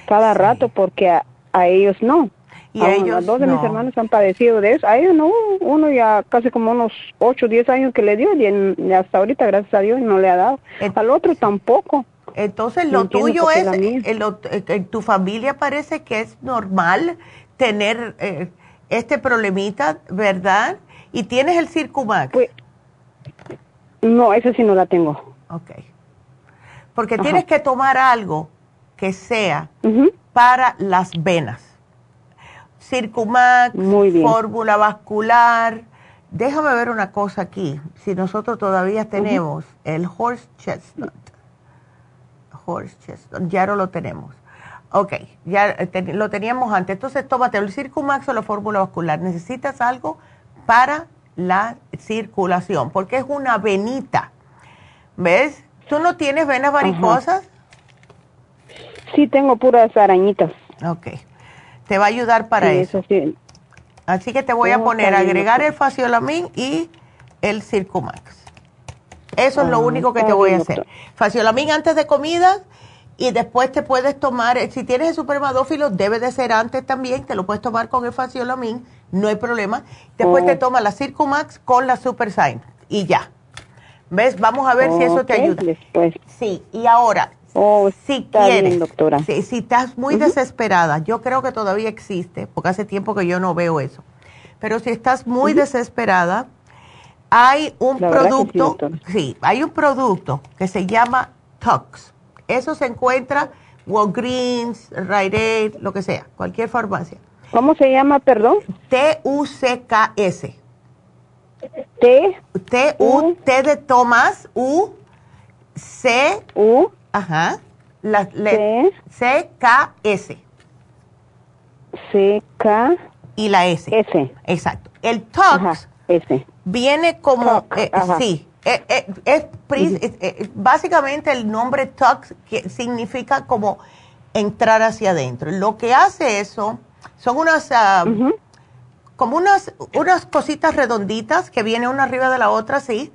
cada rato, porque a ellos no. Y ellos, dos de mis hermanos han padecido de eso. A ellos no, uno ya casi como unos 8 o 10 años que le dio y hasta ahorita, gracias a Dios, no le ha dado. Al otro tampoco. Entonces, lo tuyo es, en, tu familia parece que es normal tener eh, este problemita, ¿verdad? Y tienes el Circumax. Pues, no, ese sí no la tengo. Ok. Porque tienes que tomar algo que sea para las venas Circumax, fórmula vascular. Déjame ver una cosa aquí. Si nosotros todavía tenemos el horse chestnut. Horse chestnut, ya no lo tenemos. Ok, ya eh, lo teníamos antes. Entonces, tómate el Circumax o la fórmula vascular. Necesitas algo para la circulación, porque es una venita. ¿Ves? ¿Tú no tienes venas varicosas? Sí, tengo puras arañitas. Ok te va a ayudar para eso. Así que te voy a oh, poner, agregar el faciolamin y el Circumax. Eso es lo ah, único que te voy a hacer. Faciolamin antes de comida y después te puedes tomar, eh, si tienes el supermadófilo, debe de ser antes también, te lo puedes tomar con el faciolamin, no hay problema. Después te tomas la Circumax con la Super y ya. ¿Ves? Vamos a ver si eso te ayuda. Sí, y ahora, Oh, si quieres, doctora. Si, estás muy desesperada, yo creo que todavía existe, porque hace tiempo que yo no veo eso. Pero si estás muy desesperada, hay un producto, sí, hay un producto que se llama Tox. Eso se encuentra Walgreens, Rite Aid, lo que sea, cualquier farmacia. ¿Cómo se llama, perdón? T-U-C-K-S. T. T-U, T de Tomás, U, C. U. Ajá. La, C-K-S. C-K. Y la S. S. Exacto. El Tox S. viene como, eh, sí, eh, eh, es, básicamente el nombre Tox que significa como entrar hacia adentro. Lo que hace eso son unas, ah, como unas, unas cositas redonditas que vienen una arriba de la otra, sí,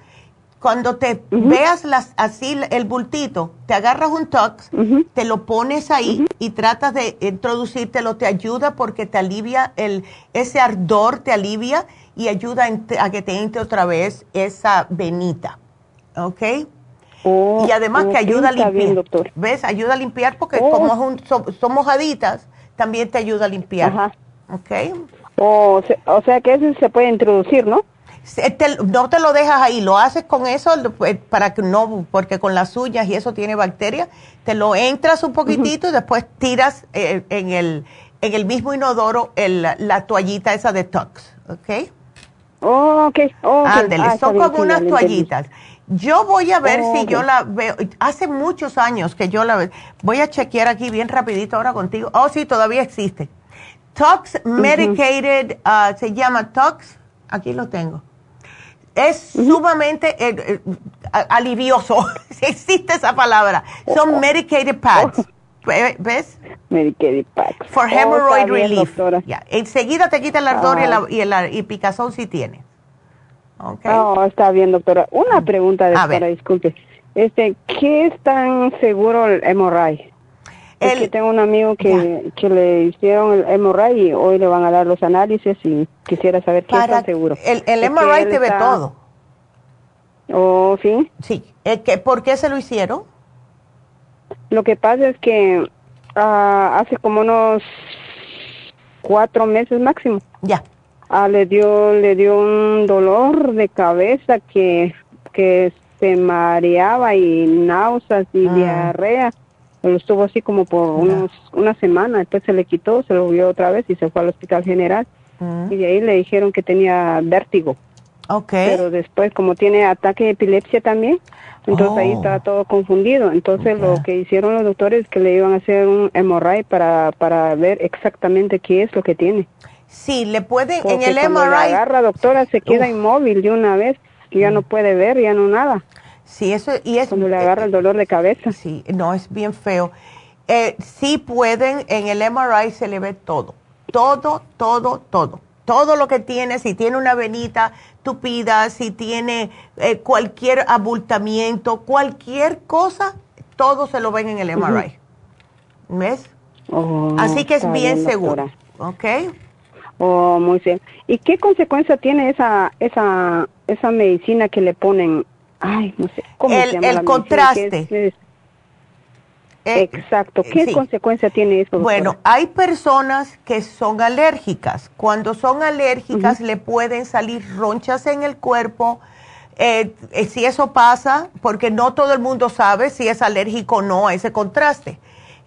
cuando te veas las, así el bultito, te agarras un tox, te lo pones ahí y tratas de introducírtelo, te ayuda porque te alivia el, ese ardor, te alivia y ayuda a que te entre otra vez esa venita. ¿Ok? Oh, y además que ayuda a limpiar. ¿Ves? Ayuda a limpiar porque oh. como son, mojaditas, también te ayuda a limpiar. ¿Ok? o sea que eso se puede introducir, ¿no? No te lo dejas ahí, lo haces con eso pues, para que no, porque con las uñas y eso tiene bacterias, te lo entras un poquitito y después tiras eh, en, el, en el mismo inodoro el, la toallita esa de Tox, ¿ok? Oh, ok. Oh, ah, son como unas toallitas. Yo voy a ver si yo la veo. Hace muchos años que yo la veo. Voy a chequear aquí bien rapidito ahora contigo. Oh, sí, todavía existe. Tox Medicated, ah, se llama Tox. Aquí lo tengo. Es sumamente eh, eh, alivioso, si existe esa palabra. Son medicated pads. Oh. ¿Ves? Medicated pads. For oh, hemorrhoid relief. Enseguida te quita el ardor y, el, y, picazón si tiene. Okay. Oh, está bien, doctora. Una pregunta, doctora, disculpe. Este, ¿Qué es tan seguro el Es que tengo un amigo que, que, le hicieron el hemorray y hoy le van a dar los análisis y quisiera saber qué es tan seguro. El, el MRI te ve todo. ¿Oh, sí? Sí. que, ¿Por qué se lo hicieron? Lo que pasa es que ah, hace como unos cuatro meses máximo. Ya. Ah, le dio le dio un dolor de cabeza que, que se mareaba y náuseas y ah. diarrea. Estuvo así como por unos, una semana, después se le quitó, se lo vio otra vez y se fue al hospital general. Mm. Y de ahí le dijeron que tenía vértigo. Okay. Pero después, como tiene ataque de epilepsia también, entonces ahí oh. estaba todo confundido. Entonces lo que hicieron los doctores es que le iban a hacer un MRI para, para ver exactamente qué es lo que tiene. Sí, le puede, en el MRI. La agarra, doctora, se queda inmóvil de una vez, y ya no puede ver, ya no nada. Sí, eso, y es. Cuando le agarra el dolor de cabeza. Sí, no, es bien feo. Eh, sí pueden, en el MRI se le ve todo, todo, todo, todo. Todo lo que tiene, si tiene una venita tupida, si tiene eh, cualquier abultamiento, cualquier cosa, todo se lo ven en el MRI. ¿Ves? Oh, Así que es bien, seguro. ¿Ok? Oh, muy bien. ¿Y qué consecuencia tiene esa, esa, esa medicina que le ponen? Ay, no sé. ¿Cómo el, se llama el contraste. Eh, exacto. ¿Qué consecuencia tiene eso? Bueno, hay personas que son alérgicas. Cuando son alérgicas le pueden salir ronchas en el cuerpo. Eh, eh, si eso pasa, porque no todo el mundo sabe si es alérgico o no a ese contraste.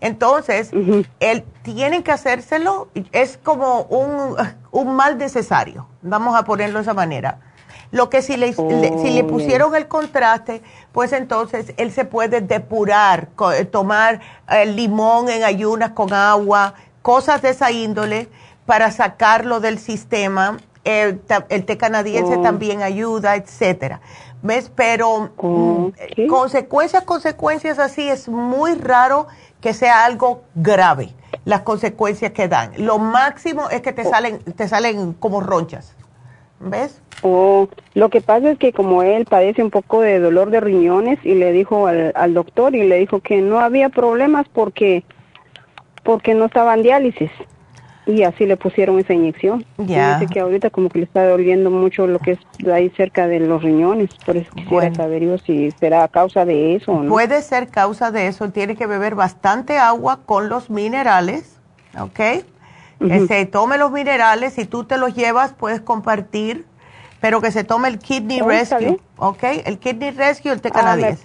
Entonces, él tiene que hacérselo, es como un, un, mal necesario, vamos a ponerlo de esa manera. Lo que si le, si le pusieron el contraste, pues entonces él se puede depurar, eh, tomar eh, limón en ayunas con agua, cosas de esa índole para sacarlo del sistema. El, té canadiense oh. también ayuda, etcétera. ¿Ves? Pero mm, consecuencias, consecuencias así es muy raro que sea algo grave, las consecuencias que dan. Lo máximo es que te salen, te salen como ronchas. ¿Ves? Oh, lo que pasa es que como él padece un poco de dolor de riñones y le dijo al, al doctor y le dijo que no había problemas porque porque no estaba en diálisis. Y así le pusieron esa inyección. Ya. Dice que ahorita como que le está doliendo mucho lo que es ahí cerca de los riñones. Por eso quisiera saber yo si será causa de eso o no. Puede ser causa de eso. Tiene que beber bastante agua con los minerales, ¿ok? Que se tome los minerales. Si tú te los llevas, puedes compartir. Pero que se tome el Kidney oh, Rescue, ¿ok? El Kidney Rescue, el té ah, canadiense.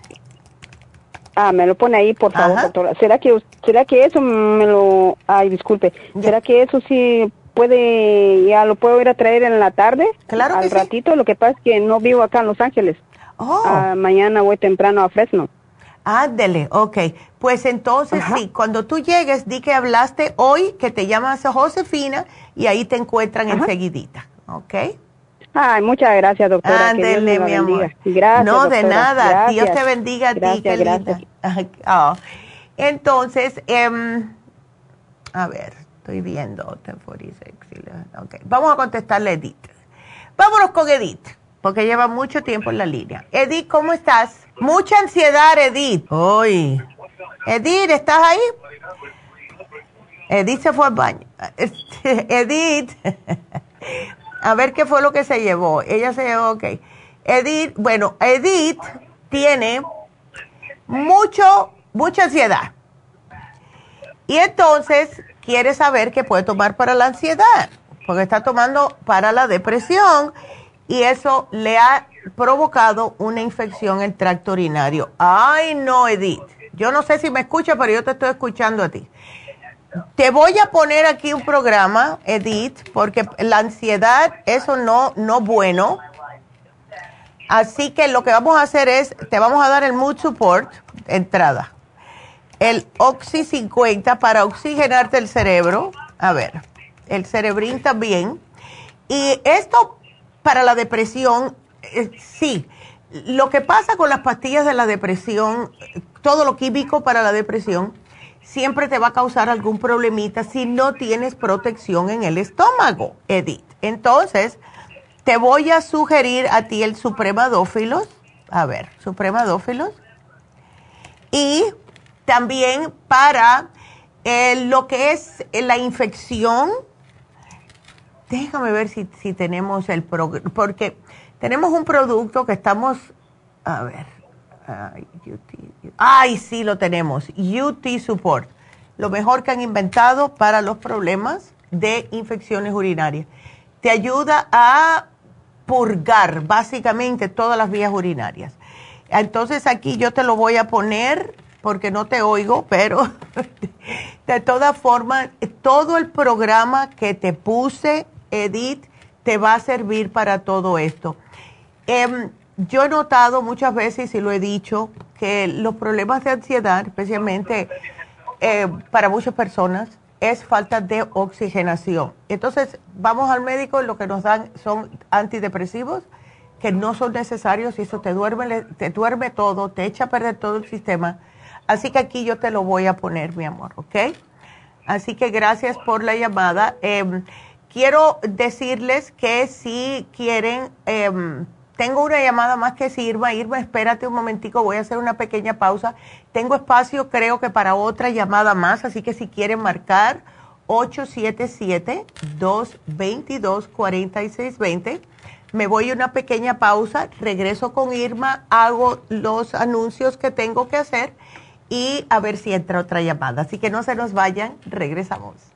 Ah, me lo pone ahí, por favor, doctora. ¿Será que, ¿Será que eso me lo... Ay, disculpe. ¿Será que eso sí puede... Ya lo puedo ir a traer en la tarde? Claro Al ratito. Lo que pasa es que no vivo acá en Los Ángeles. Oh. Ah, mañana voy temprano a Fresno. Ándele, ok. Pues entonces sí, cuando tú llegues, di que hablaste hoy, que te llamas Josefina y ahí te encuentran enseguidita, ¿ok? Ay, muchas gracias, doctora. Ándele, mi amor. Gracias. No, de nada. Dios te bendiga a ti, qué gracias. Oh. Entonces, em, a ver, estoy viendo. Okay. Vamos a contestarle a Edith. Vámonos con Edith, porque lleva mucho tiempo en la línea. Edith, ¿cómo estás? Mucha ansiedad, Edith. Hoy. Edith, ¿estás ahí? Edith se fue al baño. Edith. A ver qué fue lo que se llevó. Ella se llevó, ok. Edith, bueno, Edith tiene mucho, mucha ansiedad. Y entonces quiere saber qué puede tomar para la ansiedad, porque está tomando para la depresión y eso le ha provocado una infección en tracto urinario. Ay, no, Edith. Yo no sé si me escucha, pero yo te estoy escuchando a ti. Te voy a poner aquí un programa, Edith, porque la ansiedad, eso no, no bueno. Así que lo que vamos a hacer es, te vamos a dar el mood support, entrada. El Oxy 50 para oxigenarte el cerebro. A ver, el cerebrín también. Y esto para la depresión, eh, sí. Lo que pasa con las pastillas de la depresión, todo lo químico para la depresión, siempre te va a causar algún problemita si no tienes protección en el estómago, Edith. Entonces, te voy a sugerir a ti el supremadófilos. A ver, supremadófilos. Y también para eh, lo que es la infección Déjame ver si, si tenemos el porque tenemos un producto que estamos, a ver, ay, ay, sí lo tenemos, UT Support, lo mejor que han inventado para los problemas de infecciones urinarias. Te ayuda a purgar básicamente todas las vías urinarias. Entonces aquí yo te lo voy a poner porque no te oigo, pero de todas formas, todo el programa que te puse Edith te va a servir para todo esto. Em, yo he notado muchas veces, y lo he dicho, que los problemas de ansiedad, especialmente eh, para muchas personas, es falta de oxigenación. Entonces, vamos al médico y lo que nos dan son antidepresivos que no son necesarios y eso te duerme, te duerme todo, te echa a perder todo el sistema. Así que aquí yo te lo voy a poner, mi amor, ¿ok? Así que gracias por la llamada. Em, quiero decirles que si quieren, em, tengo una llamada más que sirva. Irma, espérate un momentico, voy a hacer una pequeña pausa. Tengo espacio, creo que para otra llamada más, así que si quieren marcar 877-222-4620. Me voy a una pequeña pausa, regreso con Irma, hago los anuncios que tengo que hacer y a ver si entra otra llamada. Así que no se nos vayan, regresamos.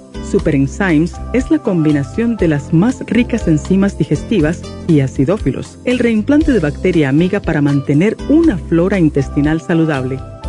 Super Enzymes es la combinación de las más ricas enzimas digestivas y acidófilos, el reimplante de bacteria amiga para mantener una flora intestinal saludable.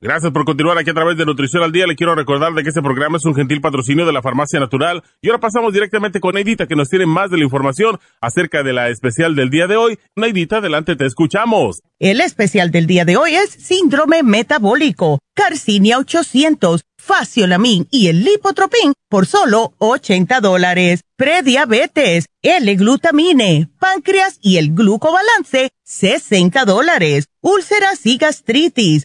Gracias por continuar aquí a través de Nutrición al Día. Le quiero recordar de que este programa es un gentil patrocinio de la Farmacia Natural. Y ahora pasamos directamente con Neidita, que nos tiene más de la información acerca de la especial del día de hoy. Neidita, adelante, te escuchamos. El especial del día de hoy es síndrome metabólico, Carcinia 800 Faciolamin y el Lipotropin por solo 80 dólares. Prediabetes, L-glutamine, páncreas y el glucobalance, 60 dólares. Úlceras y gastritis,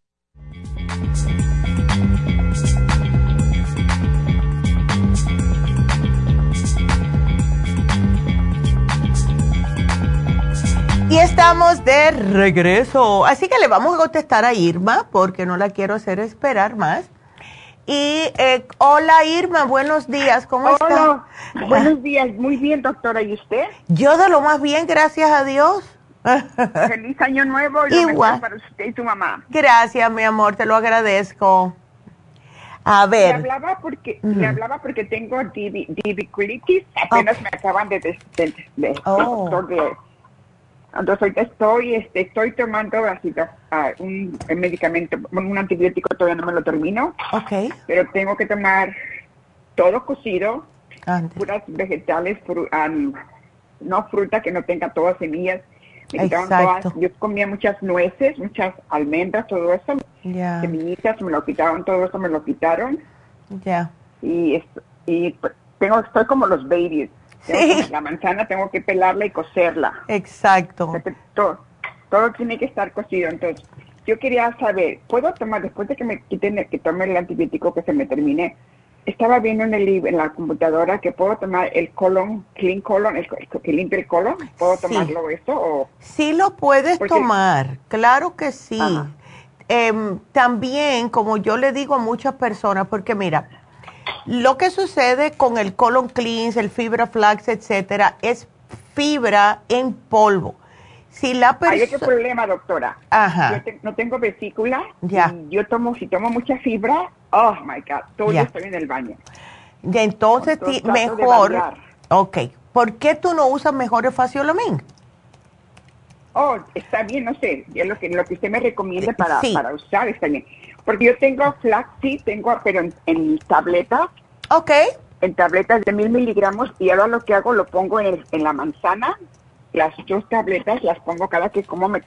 Y estamos de regreso. Así que le vamos a contestar a Irma porque no la quiero hacer esperar más. Y eh, hola Irma, buenos días, ¿cómo hola. Buenos días, muy bien doctora, ¿y usted? Yo de lo más bien, gracias a Dios. Feliz año nuevo y Igual. para usted y tu mamá. Gracias, mi amor, te lo agradezco. A ver. Le hablaba porque, le hablaba porque tengo diverticulitis, apenas me acaban de, de, de, oh. de entonces estoy, este, estoy tomando así, ah, un, medicamento, un antibiótico todavía no me lo termino. Ok. Pero tengo que tomar todo cocido, puras vegetales, no fruta que no tenga todas semillas. Exacto. yo comía muchas nueces, muchas almendras, todo eso. Semillitas, me lo quitaron, todo eso me lo quitaron. Ya. Y, y tengo, estoy como los babies la manzana tengo que pelarla y cocerla. Exacto. Todo, todo, tiene que estar cocido. Entonces, yo quería saber, ¿puedo tomar, después de que me quiten, que tome el antibiótico que se me termine, estaba viendo en el en la computadora que puedo tomar el colon, clean colon, el, que limpia el colon, ¿puedo tomarlo eso? O? Sí lo puedes tomar, claro que sí. Em, también, como yo le digo a muchas personas, porque mira, lo que sucede con el colon cleanse, el fibra flax, etcétera, es fibra en polvo. Si la Hay otro problema, doctora. Ajá. Yo no tengo vesícula. Ya. yo tomo, si tomo mucha fibra, oh my God, todo ya. estoy en el baño. Y entonces, mejor. Ok. ¿Por qué tú no usas mejor el faciolamin? Oh, está bien, no sé. Lo que, lo que usted me recomienda para, para usar está bien. Porque yo tengo flaxseed, tengo, pero en, tabletas. Ok. En tabletas de mil miligramos y ahora lo que hago lo pongo en, en la manzana. Las dos tabletas las pongo cada que como me,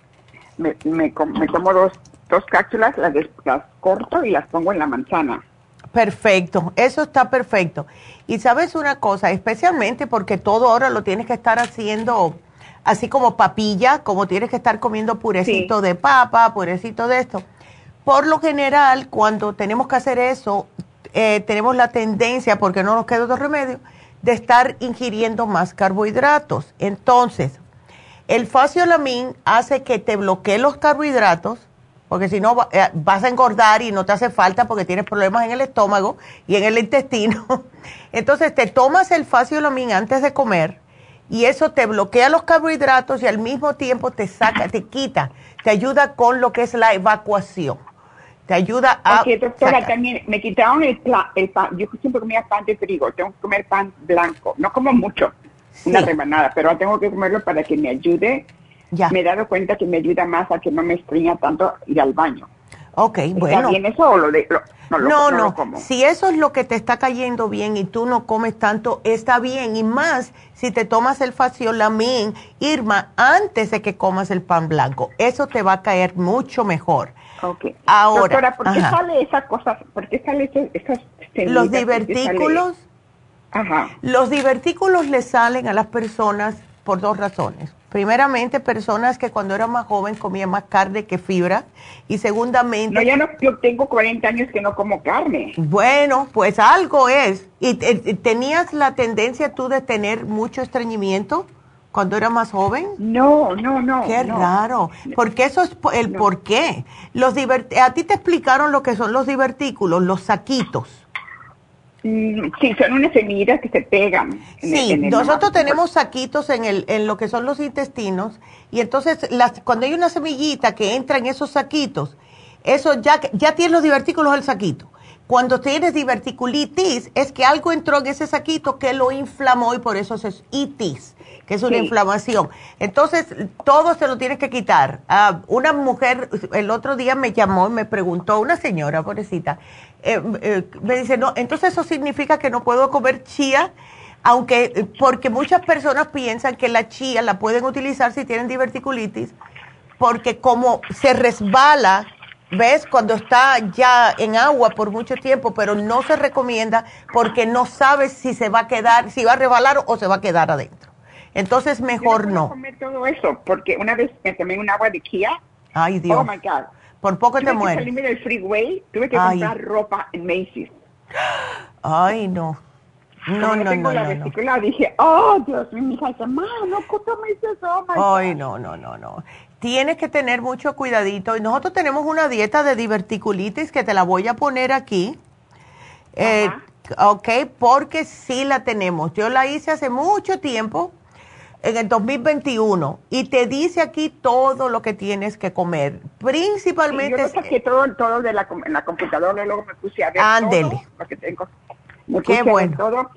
me, me, tomo dos, dos cápsulas, las, las corto y las pongo en la manzana. Perfecto, eso está perfecto. Y sabes una cosa, especialmente porque todo ahora lo tienes que estar haciendo así como papilla, como tienes que estar comiendo purecito de papa, purecito de esto. Por lo general, cuando tenemos que hacer eso, eh, tenemos la tendencia, porque no nos queda otro remedio, de estar ingiriendo más carbohidratos. Entonces, el faciolamin hace que te bloquee los carbohidratos, porque si no eh, vas a engordar y no te hace falta porque tienes problemas en el estómago y en el intestino. Entonces te tomas el faciolamin antes de comer y eso te bloquea los carbohidratos y al mismo tiempo te saca, te quita, te ayuda con lo que es la evacuación te ayuda a... Ok, doctora, también me quitaron el, el pan, yo siempre comía pan de trigo, tengo que comer pan blanco, no como mucho, una rebanada, pero tengo que comerlo para que me ayude. Ya. Me he dado cuenta que me ayuda más a que no me estreña tanto ir al baño. Ok, bueno. ¿Está bien eso o lo de, no, no, no, si eso es lo que te está cayendo bien y tú no comes tanto, está bien. Y más si te tomas el faciolamin, Irma, antes de que comas el pan blanco. Eso te va a caer mucho mejor. Ok. Ahora. Doctora, ¿por qué sale esa cosa? ¿Por qué sale esas Los divertículos. Ajá. Los divertículos le salen a las personas por dos razones. Primeramente, personas que cuando eran más joven comían más carne que fibra. Y segundamente... No, ya no, yo tengo 40 años que no como carne. Bueno, pues algo es. ¿Y tenías la tendencia tú de tener mucho estreñimiento? Cuando era más joven? No, no, no. Qué raro, porque eso es el por qué. Los a ti te explicaron lo que son los divertículos, los saquitos. Mm, sí, son unas semillas que se pegan. sí, nosotros tenemos saquitos en, el, en lo que son los intestinos y entonces las, cuando hay una semillita que entra en esos saquitos, eso ya, ya tiene los divertículos el saquito. Cuando tienes diverticulitis es que algo entró en ese saquito que lo inflamó y por eso es itis que es una inflamación. Entonces, todo se lo tienes que quitar. Ah, una mujer el otro día me llamó y me preguntó, una señora, pobrecita, eh, eh, me dice, no, entonces eso significa que no puedo comer chía, aunque, porque muchas personas piensan que la chía la pueden utilizar si tienen diverticulitis, porque como se resbala, ¿ves? Cuando está ya en agua por mucho tiempo, pero no se recomienda porque no sabes si se va a quedar, si va a resbalar o se va a quedar adentro. Entonces mejor no. comer todo eso, porque una vez me tomé un agua de Kia. Ay, Dios. Oh my God. Por poco te mueres. Tuve que salirme del freeway, tuve que comprar ropa en Macy's. Ay, no. No, no, tengo no, la vesícula, dije, oh, Dios mío, mi hija dice, no tomes eso, oh Ay, no, no, no, no. Tienes que tener mucho cuidadito. Y nosotros tenemos una dieta de diverticulitis que te la voy a poner aquí Eh, ok, porque sí la tenemos. Yo la hice hace mucho tiempo, en el 2021, y te dice aquí todo lo que tienes que comer. Principalmente... yo saqué todo, todo de la, en la computadora, luego me puse a ver Ándele. todo, porque tengo... Qué bueno. Todo,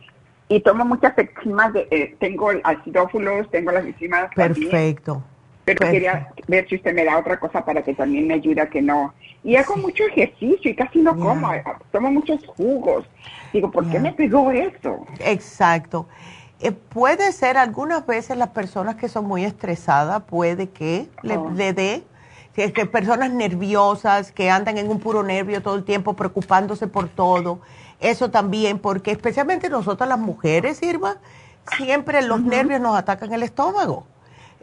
y tomo muchas enzimas, de, eh, tengo acidófulos, tengo las enzimas Perfecto. Pero quería ver si usted me da otra cosa para que también me ayude a que no. Y hago mucho ejercicio y casi no como, tomo muchos jugos. Digo, ¿por qué me pegó eso? Exacto. Eh, puede ser algunas veces las personas que son muy estresadas, puede que le, oh. dé, que personas nerviosas, que andan en un puro nervio todo el tiempo preocupándose por todo. Eso también, porque especialmente nosotras las mujeres, Irma, siempre los nervios nos atacan el estómago.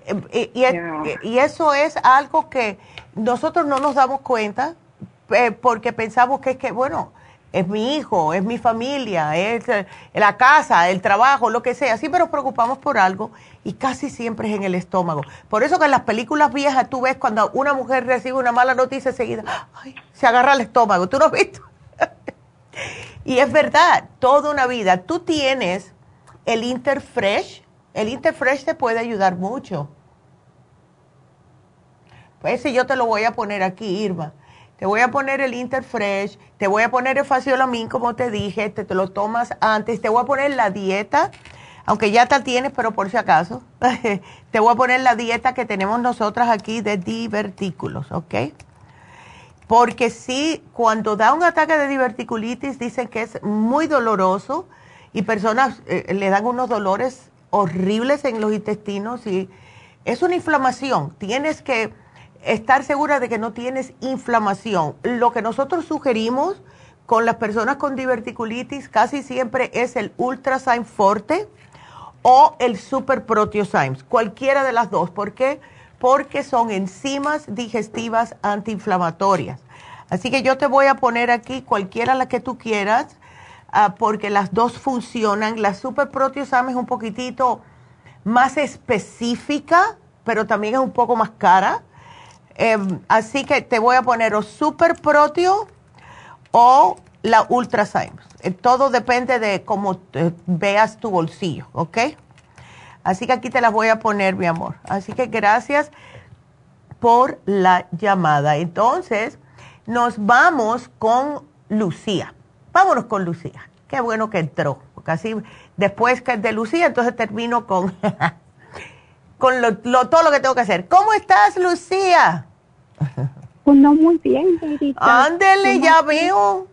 Eh, y, y, eso es algo que nosotros no nos damos cuenta eh, porque pensamos que es que, bueno, es mi hijo, es mi familia, es eh, la casa, el trabajo, lo que sea. Siempre nos preocupamos por algo y casi siempre es en el estómago. Por eso que en las películas viejas tú ves cuando una mujer recibe una mala noticia enseguida, se agarra el estómago. ¿Tú no has visto? y es verdad, toda una vida. Tú tienes el Interfresh. El Interfresh te puede ayudar mucho. Pues ese yo te lo voy a poner aquí, Irma. Te voy a poner el Interfresh, te voy a poner el Faciolamin, como te dije, te, lo tomas antes, te voy a poner la dieta, aunque ya te tienes, pero por si acaso, te voy a poner la dieta que tenemos nosotras aquí de divertículos, ¿ok? Porque sí, cuando da un ataque de diverticulitis, dicen que es muy doloroso y personas eh, le dan unos dolores horribles en los intestinos y es una inflamación. Tienes que estar segura de que no tienes inflamación. Lo que nosotros sugerimos con las personas con diverticulitis casi siempre es el Ultrasign Forte o el Super Proteosymes, cualquiera de las dos. ¿Por qué? Porque son enzimas digestivas antiinflamatorias. Así que yo te voy a poner aquí cualquiera la que tú quieras, ah, porque las dos funcionan. La Super Proteosymes es un poquitito más específica, pero también es un poco más cara Em, así que te voy a poner o Super Proteo o la Ultra eh, todo depende de cómo veas tu bolsillo, ¿ok? Así que aquí te las voy a poner, mi amor. Así que gracias por la llamada. Entonces, nos vamos con Lucía. Vámonos con Lucía. Qué bueno que entró. Porque así, después de Lucía, entonces termino con con lo, todo lo que tengo que hacer. ¿Cómo estás, Lucía? Pues no muy bien, Verita. Ándele, ya veo.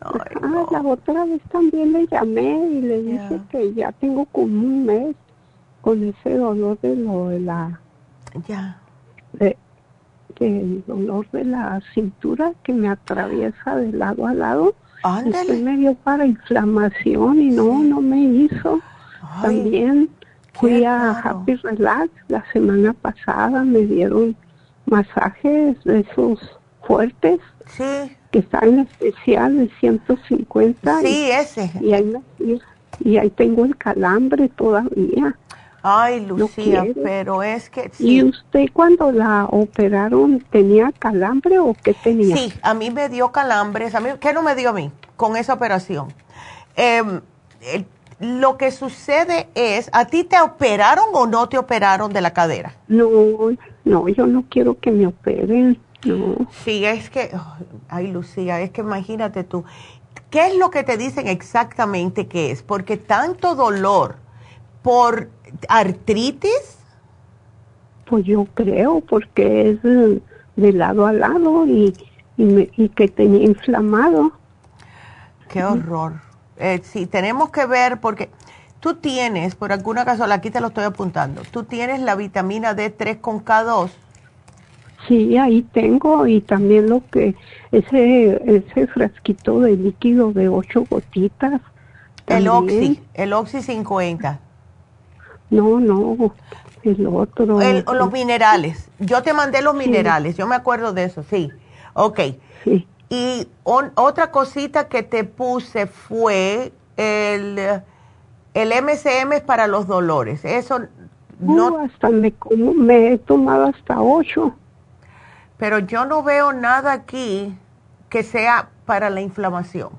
ah, la otra vez también le llamé y le dije que ya tengo como un mes con ese dolor de lo de la... Ya. De, el dolor de la cintura que me atraviesa de lado a lado. Ándele. me dio para inflamación y no, no me hizo. También Fui a Happy Relax la semana pasada, me dieron masajes de esos fuertes. Sí. Que están en especial de 150. Sí, ese. Y ahí, y ahí tengo el calambre todavía. Ay, Lucía, pero es que... ¿Y usted cuando la operaron tenía calambre o qué tenía? Sí, a mí me dio calambres. A mí, ¿Qué no me dio a mí con esa operación? Eh, lo que sucede es, ¿a ti te operaron o no te operaron de la cadera? No, no, yo no quiero que me operen, no. Sí, es que, ay Lucía, es que imagínate tú, ¿qué es lo que te dicen exactamente que es? Porque tanto dolor por artritis. Pues yo creo, porque es de lado a lado y, y, y que tenía inflamado. Qué horror. Eh, sí, tenemos que ver porque tú tienes, por alguna razón, aquí te lo estoy apuntando, tú tienes la vitamina D3 con K2. Sí, ahí tengo y también lo que ese ese frasquito de líquido de ocho gotitas. El Oxy, el Oxy 50. No, no, el otro. El, los minerales. Yo te mandé los minerales, yo me acuerdo de eso, sí. Ok. Sí. Y otra cosita que te puse fue el, el MCM para los dolores. Eso no. Uh, hasta me, me he tomado hasta ocho. Pero yo no veo nada aquí que sea para la inflamación.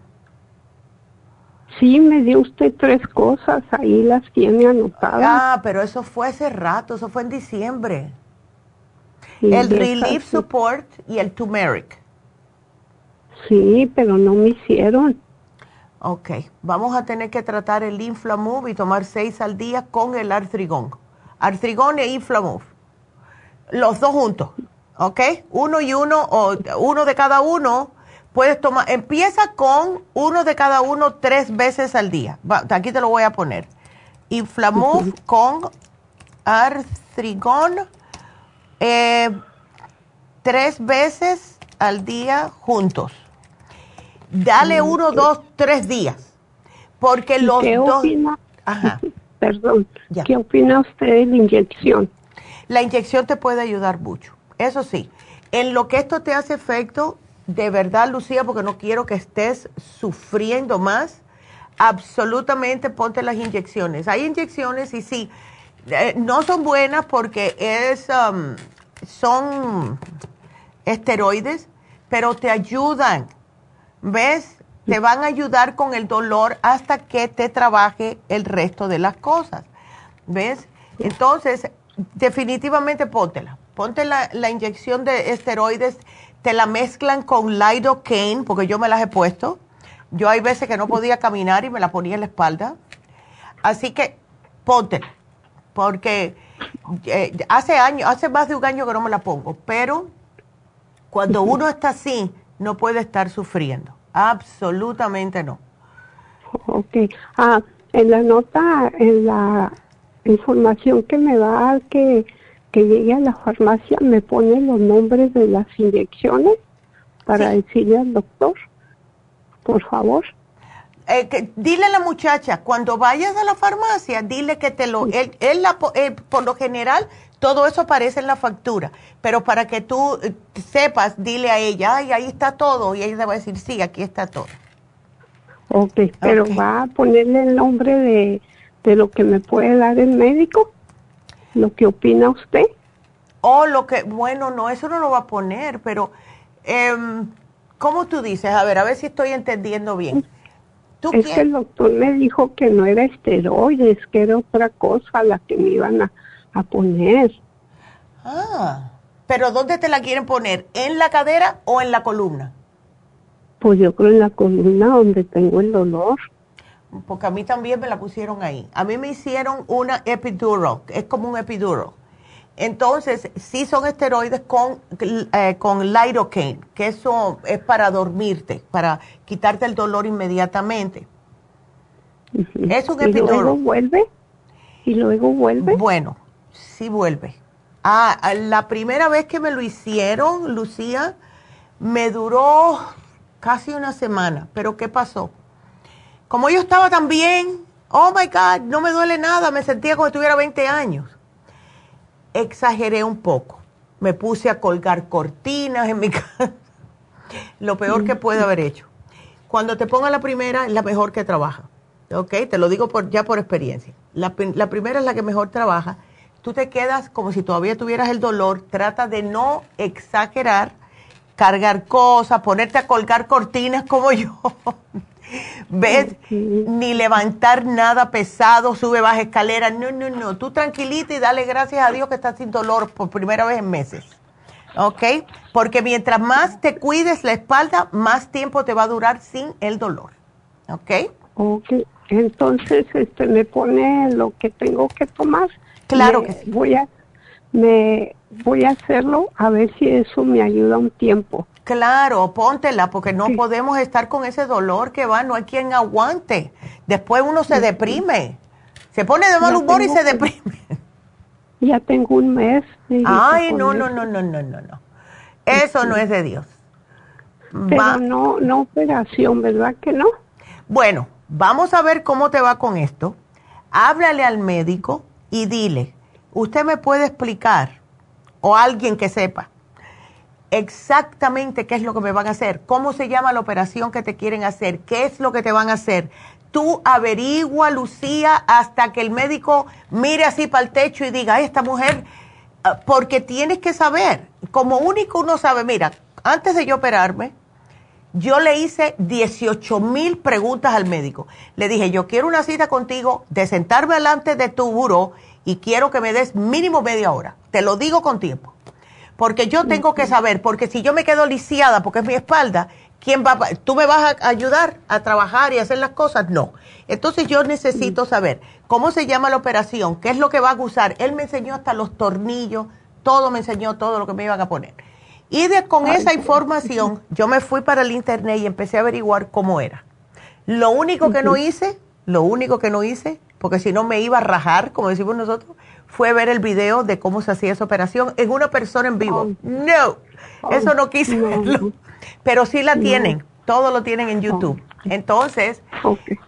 Sí, me dio usted tres cosas, ahí las tiene anotadas. Ah, pero eso fue hace rato, eso fue en diciembre. el Relief Support y el Turmeric. Sí, pero no me hicieron. Ok, vamos a tener que tratar el Inflamove y tomar seis al día con el Artrigón. Artrigón e Inflamove. Los dos juntos, ¿ok? Uno y uno, o uno de cada uno puedes tomar, empieza con uno de cada uno tres veces al día. aquí te lo voy a poner. Inflamuf con artrigón eh, tres veces al día juntos. Dale uno, dos, tres días. Porque los qué dos... Opina? Ajá. Perdón. ¿Qué opina usted de la inyección? La inyección te puede ayudar mucho. Eso sí, en lo que esto te hace efecto, de verdad, Lucía, porque no quiero que estés sufriendo más, absolutamente ponte las inyecciones. Hay inyecciones y sí, eh, no son buenas porque es, um, son esteroides, pero te ayudan, ¿ves? Te van a ayudar con el dolor hasta que te trabaje el resto de las cosas, ¿ves? Entonces, definitivamente póntela. Ponte la, la inyección de esteroides te la mezclan con lidocaine, porque yo me las he puesto. Yo hay veces que no podía caminar y me la ponía en la espalda. Así que ponte, porque eh, hace años, hace más de un año que no me la pongo, pero cuando uno está así, no puede estar sufriendo. Absolutamente no. Ok. Ah, en la nota, en la información que me da que que llegue a la farmacia me pone los nombres de las inyecciones para decirle al doctor, por favor. Eh, dile a la muchacha, cuando vayas a la farmacia, dile que te lo, él, él la, eh, por lo general, todo eso aparece en la factura, pero para que tú eh, sepas, dile a ella, ay, ahí está todo, y ella te va a decir, sí, aquí está todo. Ok, pero va a ponerle el nombre de, de lo que me puede dar el médico lo que opina usted. Oh, lo que, bueno, no, eso no lo va a poner, pero, eh, ¿cómo tú dices? A ver, a ver si estoy entendiendo bien. es que el doctor me dijo que no era esteroides, que era otra cosa la que me iban a, a poner. Ah, pero ¿dónde te la quieren poner? ¿En la cadera o en la columna? Pues yo creo en la columna donde tengo el dolor porque a mí también me la pusieron ahí. A mí me hicieron una epidural, es como un epidural. Entonces, sí son esteroides con, eh, con lidocaine, que eso es para dormirte, para quitarte el dolor inmediatamente. Es un epidural. ¿Y luego vuelve? ¿Y luego vuelve? Bueno, sí vuelve. Ah, la primera vez que me lo hicieron, Lucía, me duró casi una semana. ¿Pero qué pasó? Como yo estaba tan bien, oh my God, no me duele nada, me sentía como si tuviera 20 años. Exageré un poco. Me puse a colgar cortinas en mi casa. Lo peor que puedo haber hecho. Cuando te ponga la primera, es la mejor que trabaja. ¿Ok? Te lo digo ya por experiencia. La primera es la que mejor trabaja. Tú te quedas como si todavía tuvieras el dolor. Trata de no exagerar, cargar cosas, ponerte a colgar cortinas como yo. ¿Ves? Ni levantar nada pesado, sube, baja escalera. No, no, no. Tú tranquilita y dale gracias a Dios que estás sin dolor por primera vez en meses. ¿Ok? Porque mientras más te cuides la espalda, más tiempo te va a durar sin el dolor. ¿Ok? Ok. Entonces, este, me pone lo que tengo que tomar. Claro que sí. Voy a, me, voy a hacerlo a ver si eso me ayuda un tiempo. Claro, póntela, porque no podemos estar con ese dolor que va, no hay quien aguante. Después uno se deprime, se pone de mal humor y se deprime. Ya tengo un mes. Ay, no, no, no, no, no, no, no. Eso no es de Dios. Pero no, no operación, ¿verdad que no? Bueno, vamos a ver cómo te va con esto. Háblale al médico y dile, ¿usted me puede explicar? O alguien que sepa exactamente qué es lo que me van a hacer, cómo se llama la operación que te quieren hacer, qué es lo que te van a hacer. Tú averigua, Lucía, hasta que el médico mire así para el techo y diga, esta mujer, ah, porque tienes que saber, como único uno sabe, mira, antes de yo operarme, Yo le hice 18 mil preguntas al médico. Le dije, yo quiero una cita contigo de sentarme delante de tu buró y quiero que me des mínimo media hora. Te lo digo con tiempo. Porque yo tengo que saber, porque si yo me quedo lisiada porque es mi espalda, ¿quién va ¿Tú me vas a ayudar a trabajar y hacer las cosas? No. Entonces yo necesito saber cómo se llama la operación, qué es lo que va a usar. Él me enseñó hasta los tornillos, todo me enseñó todo lo que me iban a poner. Y de, con esa información yo me fui para el internet y empecé a averiguar cómo era. Lo único que no hice, lo único que no hice, porque si no me iba a rajar, como decimos nosotros, fue ver el video de cómo se hacía esa operación en una persona en vivo. No, eso no quise verlo. Pero sí la tienen, todo lo tienen en YouTube. Entonces,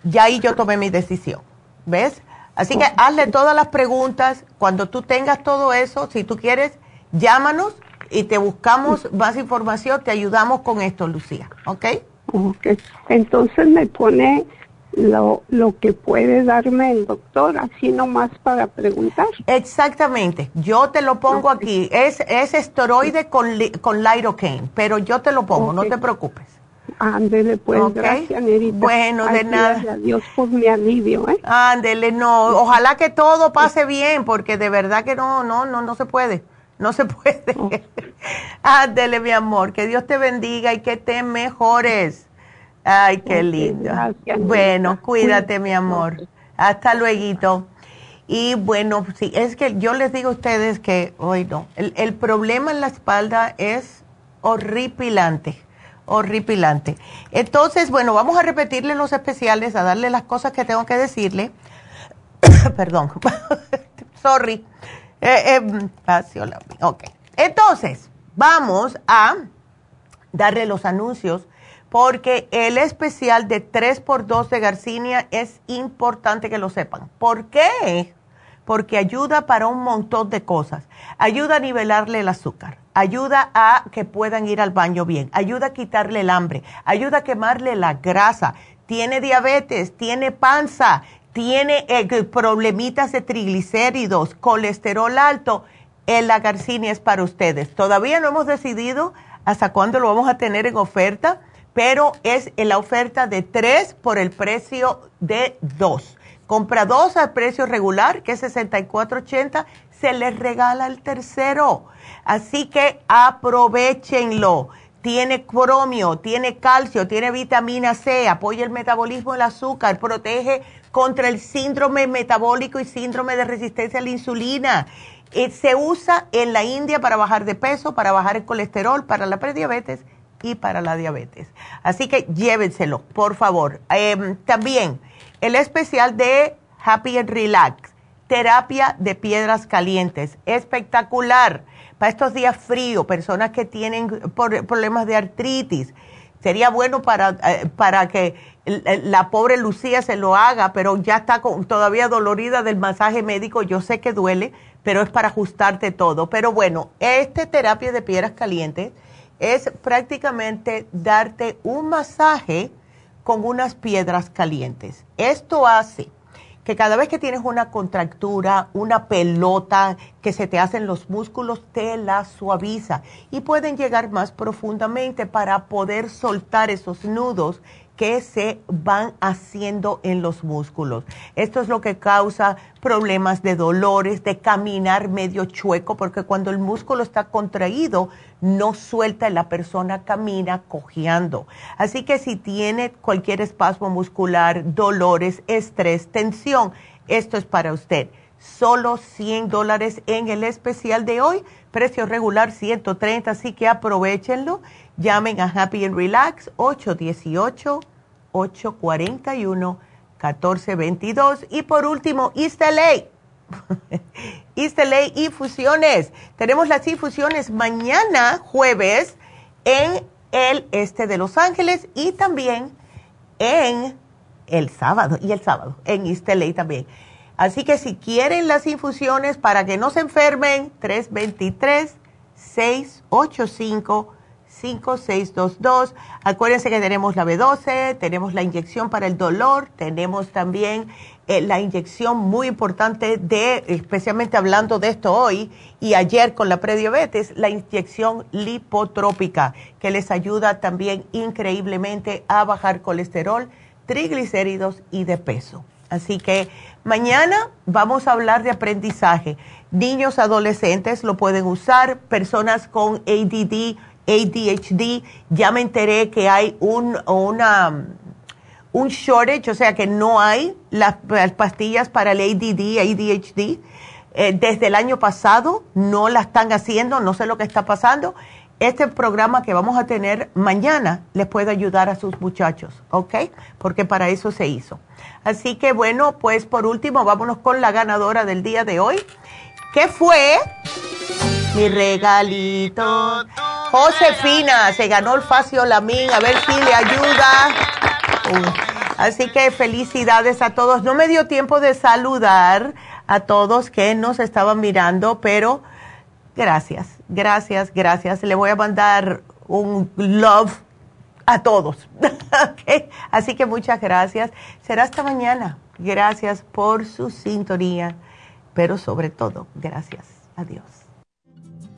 ya ahí yo tomé mi decisión. ¿Ves? Así que hazle todas las preguntas. Cuando tú tengas todo eso, si tú quieres, llámanos y te buscamos más información, te ayudamos con esto, Lucía. ¿Ok? Ok. Entonces me pone lo, lo que puede darme el doctor, así nomás para preguntar. Exactamente, yo te lo pongo aquí. Es, es esteroide con, con lidocaine, pero yo te lo pongo, no te preocupes. Ándele, pues, gracias, Bueno, de nada. Adiós por mi alivio, ¿eh? Ándele, no, ojalá que todo pase bien, porque de verdad que no, no, no, no se puede. No se puede. Ándele, mi amor, que Dios te bendiga y que te mejores. Ay, qué lindo. bueno, cuídate, mi amor. Hasta luego. Y bueno, sí, es que yo les digo a ustedes que hoy no. El, el, problema en la espalda es horripilante, horripilante. Entonces, bueno, vamos a repetirle los especiales, a darle las cosas que tengo que decirle. Perdón, sorry. Eh, eh, ok. Entonces, vamos a darle los anuncios porque el especial de 3x2 de Garcinia es importante que lo sepan. ¿Por qué? Porque ayuda para un montón de cosas. Ayuda a nivelarle el azúcar, ayuda a que puedan ir al baño bien, ayuda a quitarle el hambre, ayuda a quemarle la grasa. Tiene diabetes, tiene panza, tiene eh, problemitas de triglicéridos, colesterol alto. la Garcinia es para ustedes. Todavía no hemos decidido hasta cuándo lo vamos a tener en oferta pero es en la oferta de tres por el precio de dos. Compra dos al precio regular, que es 64.80, se les regala el tercero. Así que aprovechenlo. Tiene cromio, tiene calcio, tiene vitamina C, apoya el metabolismo del azúcar, protege contra el síndrome metabólico y síndrome de resistencia a la insulina. Eh, se usa en la India para bajar de peso, para bajar el colesterol, para la prediabetes y para la diabetes. Así que llévenselo, por favor. Em, también el especial de Happy and Relax, terapia de piedras calientes, espectacular. Para estos días fríos, personas que tienen problemas de artritis, sería bueno para, eh, para que la pobre Lucía se lo haga, pero ya está todavía dolorida del masaje médico. Yo sé que duele, pero es para ajustarte todo. Pero bueno, este terapia de piedras calientes es prácticamente darte un masaje con unas piedras calientes. Esto hace que cada vez que tienes una contractura, una pelota que se te hacen los músculos, te la suaviza. Y pueden llegar más profundamente para poder soltar esos nudos que se van haciendo en los músculos. Esto es lo que causa problemas de dolores, de caminar medio chueco, porque cuando el músculo está contraído, no suelta y la persona camina cojeando. Así que si tiene cualquier espasmo muscular, dolores, estrés, tensión, esto es para usted. Solo 100 dólares en el especial de hoy, precio regular 130, así que aprovechenlo Llamen a Happy and Relax 818-841-1422. Y por último, East LA. East LA infusiones. Tenemos las infusiones mañana, jueves, en el este de Los Ángeles y también en el sábado, y el sábado, en East LA también. Así que si quieren las infusiones para que no se enfermen, 323 685 5622. Acuérdense que tenemos la B12, tenemos la inyección para el dolor, tenemos también eh, la inyección muy importante de, especialmente hablando de esto hoy y ayer con la prediabetes, la inyección lipotrópica, que les ayuda también increíblemente a bajar colesterol, triglicéridos y de peso. Así que mañana vamos a hablar de aprendizaje. Niños, adolescentes lo pueden usar, personas con ADD, ADHD, ya me enteré que hay un, una un shortage, o sea que no hay las, pastillas para el ADD, ADHD. Eh, desde el año pasado no la están haciendo, no sé lo que está pasando. Este programa que vamos a tener mañana les puede ayudar a sus muchachos, ¿ok? Porque para eso se hizo. Así que bueno, pues por último, vámonos con la ganadora del día de hoy, ¿Qué fue mi regalito. Josefina se ganó el Facio Lamín, a ver si le ayuda. Así que felicidades a todos. No me dio tiempo de saludar a todos que nos estaban mirando, pero gracias, gracias, gracias. Le voy a mandar un love a todos. Así que muchas gracias. Será hasta mañana. Gracias por su sintonía, pero sobre todo, gracias. Adiós.